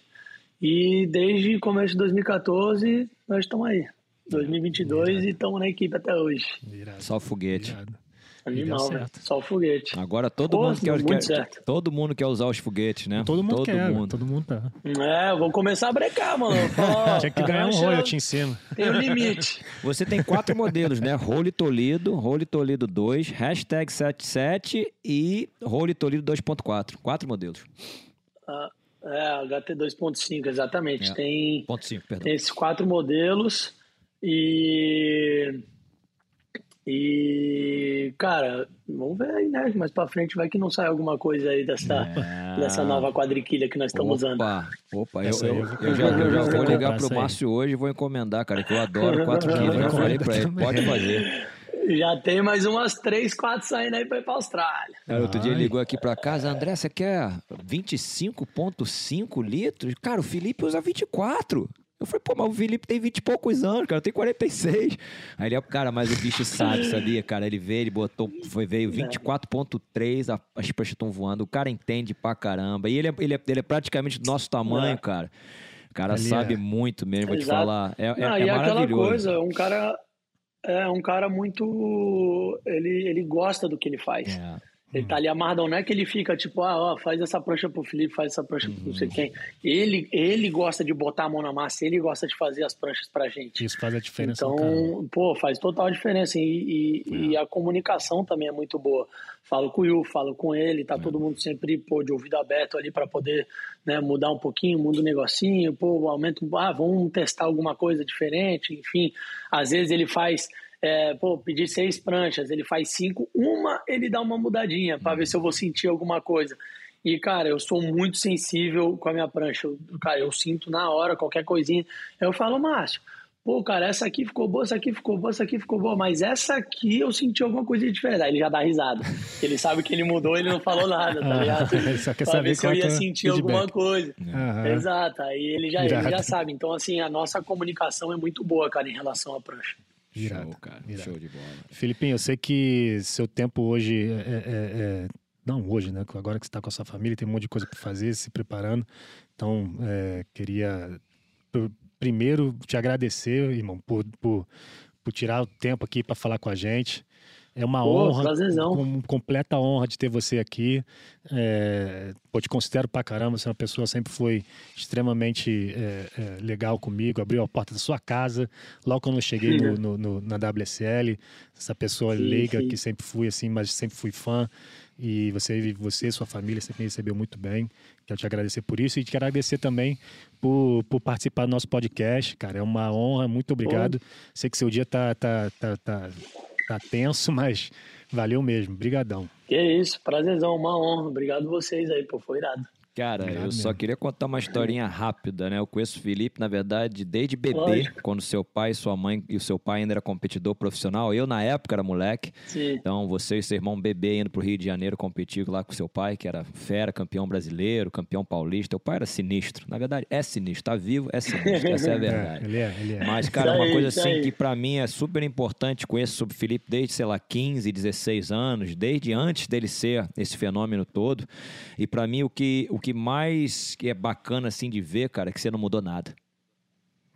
E desde começo de 2014, nós estamos aí. 2022 Virado. e estamos na equipe até hoje. Virado. Só foguete. Virado. Animal, né? Só o foguete. Agora todo Pô, mundo quer, quer todo mundo quer usar os foguetes, né? Todo mundo todo quer, mundo. todo mundo tá. É, vou começar a brecar, mano. [LAUGHS] Tinha que ganhar um royalty em cima. Tem um limite. [LAUGHS] Você tem quatro modelos, né? Role Toledo, Role Toledo 2, hashtag 77 e Role Toledo 2.4. Quatro modelos. Ah, é, HT 2.5, exatamente. É. Tem, Ponto 5, perdão. tem esses quatro modelos e e, cara, vamos ver aí, né? Mais pra frente vai que não sai alguma coisa aí dessa, é... dessa nova quadriquilha que nós estamos usando. Opa, eu, eu, eu, já, eu já vou ligar pro Márcio hoje e vou encomendar, cara, que eu adoro [LAUGHS] quadriquilha. já falei pra ele, pode fazer. Já tem mais umas 3, 4 saindo aí pra ir pra Austrália. Cara, outro dia ele ligou aqui pra casa, André, você quer 25,5 litros? Cara, o Felipe usa 24. Eu falei, pô, mas o Felipe tem 20 e poucos anos, cara, eu tenho 46. Aí ele, cara, mas o bicho sabe, sabia, cara? Ele veio, ele botou, foi, veio 24,3, as pranchas estão voando, o cara entende pra caramba. E ele é, ele é, ele é praticamente do nosso tamanho, é. cara. O cara Ali sabe é. muito mesmo, vou te falar. É, é, Não, é, é aquela coisa, um cara é um cara muito. Ele, ele gosta do que ele faz. É. Ele tá ali amarradão, não é que ele fica tipo, ah, ó, faz essa prancha pro Felipe, faz essa prancha pro não sei uhum. quem. Ele, ele gosta de botar a mão na massa, ele gosta de fazer as pranchas pra gente. Isso faz a diferença. Então, pô, faz total diferença. E, e, é. e, a comunicação também é muito boa. Falo com o Yu, falo com ele, tá é. todo mundo sempre, pô, de ouvido aberto ali para poder né, mudar um pouquinho, muda um negocinho, pô, aumenta, ah, vamos testar alguma coisa diferente, enfim. Às vezes ele faz é, pô, pedir seis pranchas, ele faz cinco, uma ele dá uma mudadinha para ver se eu vou sentir alguma coisa. E, cara, eu sou muito sensível com a minha prancha. Eu, cara, eu sinto na hora qualquer coisinha. Eu falo, Márcio, pô, cara, essa aqui ficou boa, essa aqui ficou boa, essa aqui ficou boa, mas essa aqui eu senti alguma coisa diferente. Aí ele já dá risada. Ele sabe que ele mudou, ele não falou nada, tá [LAUGHS] ligado? [LAUGHS] Ele só quer pra saber ver se eu ia quanto sentir feedback. alguma coisa. Aham. Exato, aí ele já, ele já [LAUGHS] sabe. Então, assim, a nossa comunicação é muito boa, cara, em relação à prancha. Irado, Show, cara. irado. Show de bola. Filipinho, eu sei que seu tempo hoje é, é- é- não hoje, né? Agora que você está com a sua família, tem um monte de coisa para fazer, se preparando. Então, é, queria pr- primeiro te agradecer, irmão, por, por, por tirar o tempo aqui para falar com a gente. É uma Pô, honra, prazerzão. com completa honra de ter você aqui. É, pô, te considero pra caramba, você é uma pessoa que sempre foi extremamente é, é, legal comigo, abriu a porta da sua casa. Logo quando eu cheguei no, [LAUGHS] no- no- na WSL, essa pessoa Sim, leiga sim. que sempre fui assim, mas sempre fui fã. E você, você e sua família sempre me recebeu muito bem. Quero te agradecer por isso e te agradecer também por, por participar do nosso podcast, cara. É uma honra, muito obrigado. Sei que seu dia tá, tá, tá, tá, tá tenso, [LAUGHS] mas valeu mesmo. Brigadão. Que isso, prazerzão, uma honra. Obrigado vocês aí, pô, foi irado. Cara, Obrigado eu só mesmo. queria contar uma historinha rápida, né? Eu conheço o Felipe, na verdade, desde bebê, Lógico. quando seu pai, sua mãe e o seu pai ainda era competidor profissional. Eu, na época, era moleque. Sim. Então, você e seu irmão bebê indo pro Rio de Janeiro competir lá com seu pai, que era fera, campeão brasileiro, campeão paulista. O pai era sinistro. Na verdade, é sinistro. Tá vivo, é sinistro. Essa é a [LAUGHS] É, verdade. ele é, ele é. Mas, cara, uma coisa assim aí. que pra mim é super importante, conheço sobre o Felipe desde, sei lá, 15, 16 anos, desde antes dele ser esse fenômeno todo. E pra mim o que, o que mais que é bacana assim de ver, cara, é que você não mudou nada.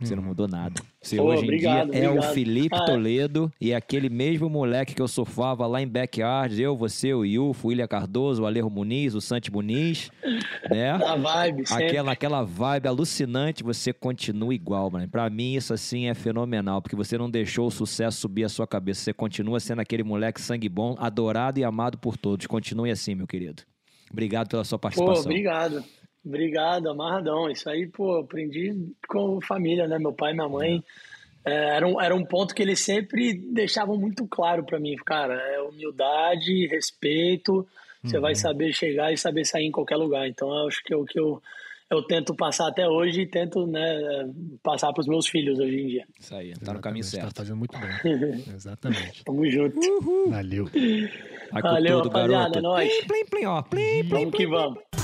Você não mudou nada. Você Pô, hoje em obrigado, dia é o obrigado. Felipe Ah. Toledo e é aquele mesmo moleque que eu surfava lá em backyard, eu, você, o Yufo, o William Cardoso, o Alejo Muniz, o Santi Muniz, né? [LAUGHS] Da vibe, sempre. Aquela, aquela vibe alucinante, você continua igual, mano. Pra mim, isso assim é fenomenal, porque você não deixou o sucesso subir a sua cabeça. Você continua sendo aquele moleque sangue bom, adorado e amado por todos. Continue assim, meu querido. Obrigado pela sua Pô, participação. obrigado. Obrigado, amarradão. Isso aí, pô, aprendi com família, né? Meu pai e minha mãe. É, era, um, era um ponto que eles sempre deixavam muito claro pra mim. Cara, é humildade, respeito. Você Uhum. vai saber chegar e saber sair em qualquer lugar. Então, eu acho que é o que eu, eu tento passar até hoje e tento né, passar pros meus filhos hoje em dia. Isso aí, tá no caminho Exatamente, certo. Tá fazendo muito bem. [LAUGHS] Exatamente. Tamo junto. Valeu. Vai com Valeu, tudo, rapaziada, garoto. é nóis. Plim, plim, plim, ó. Plim, plim, Vamos que vamos.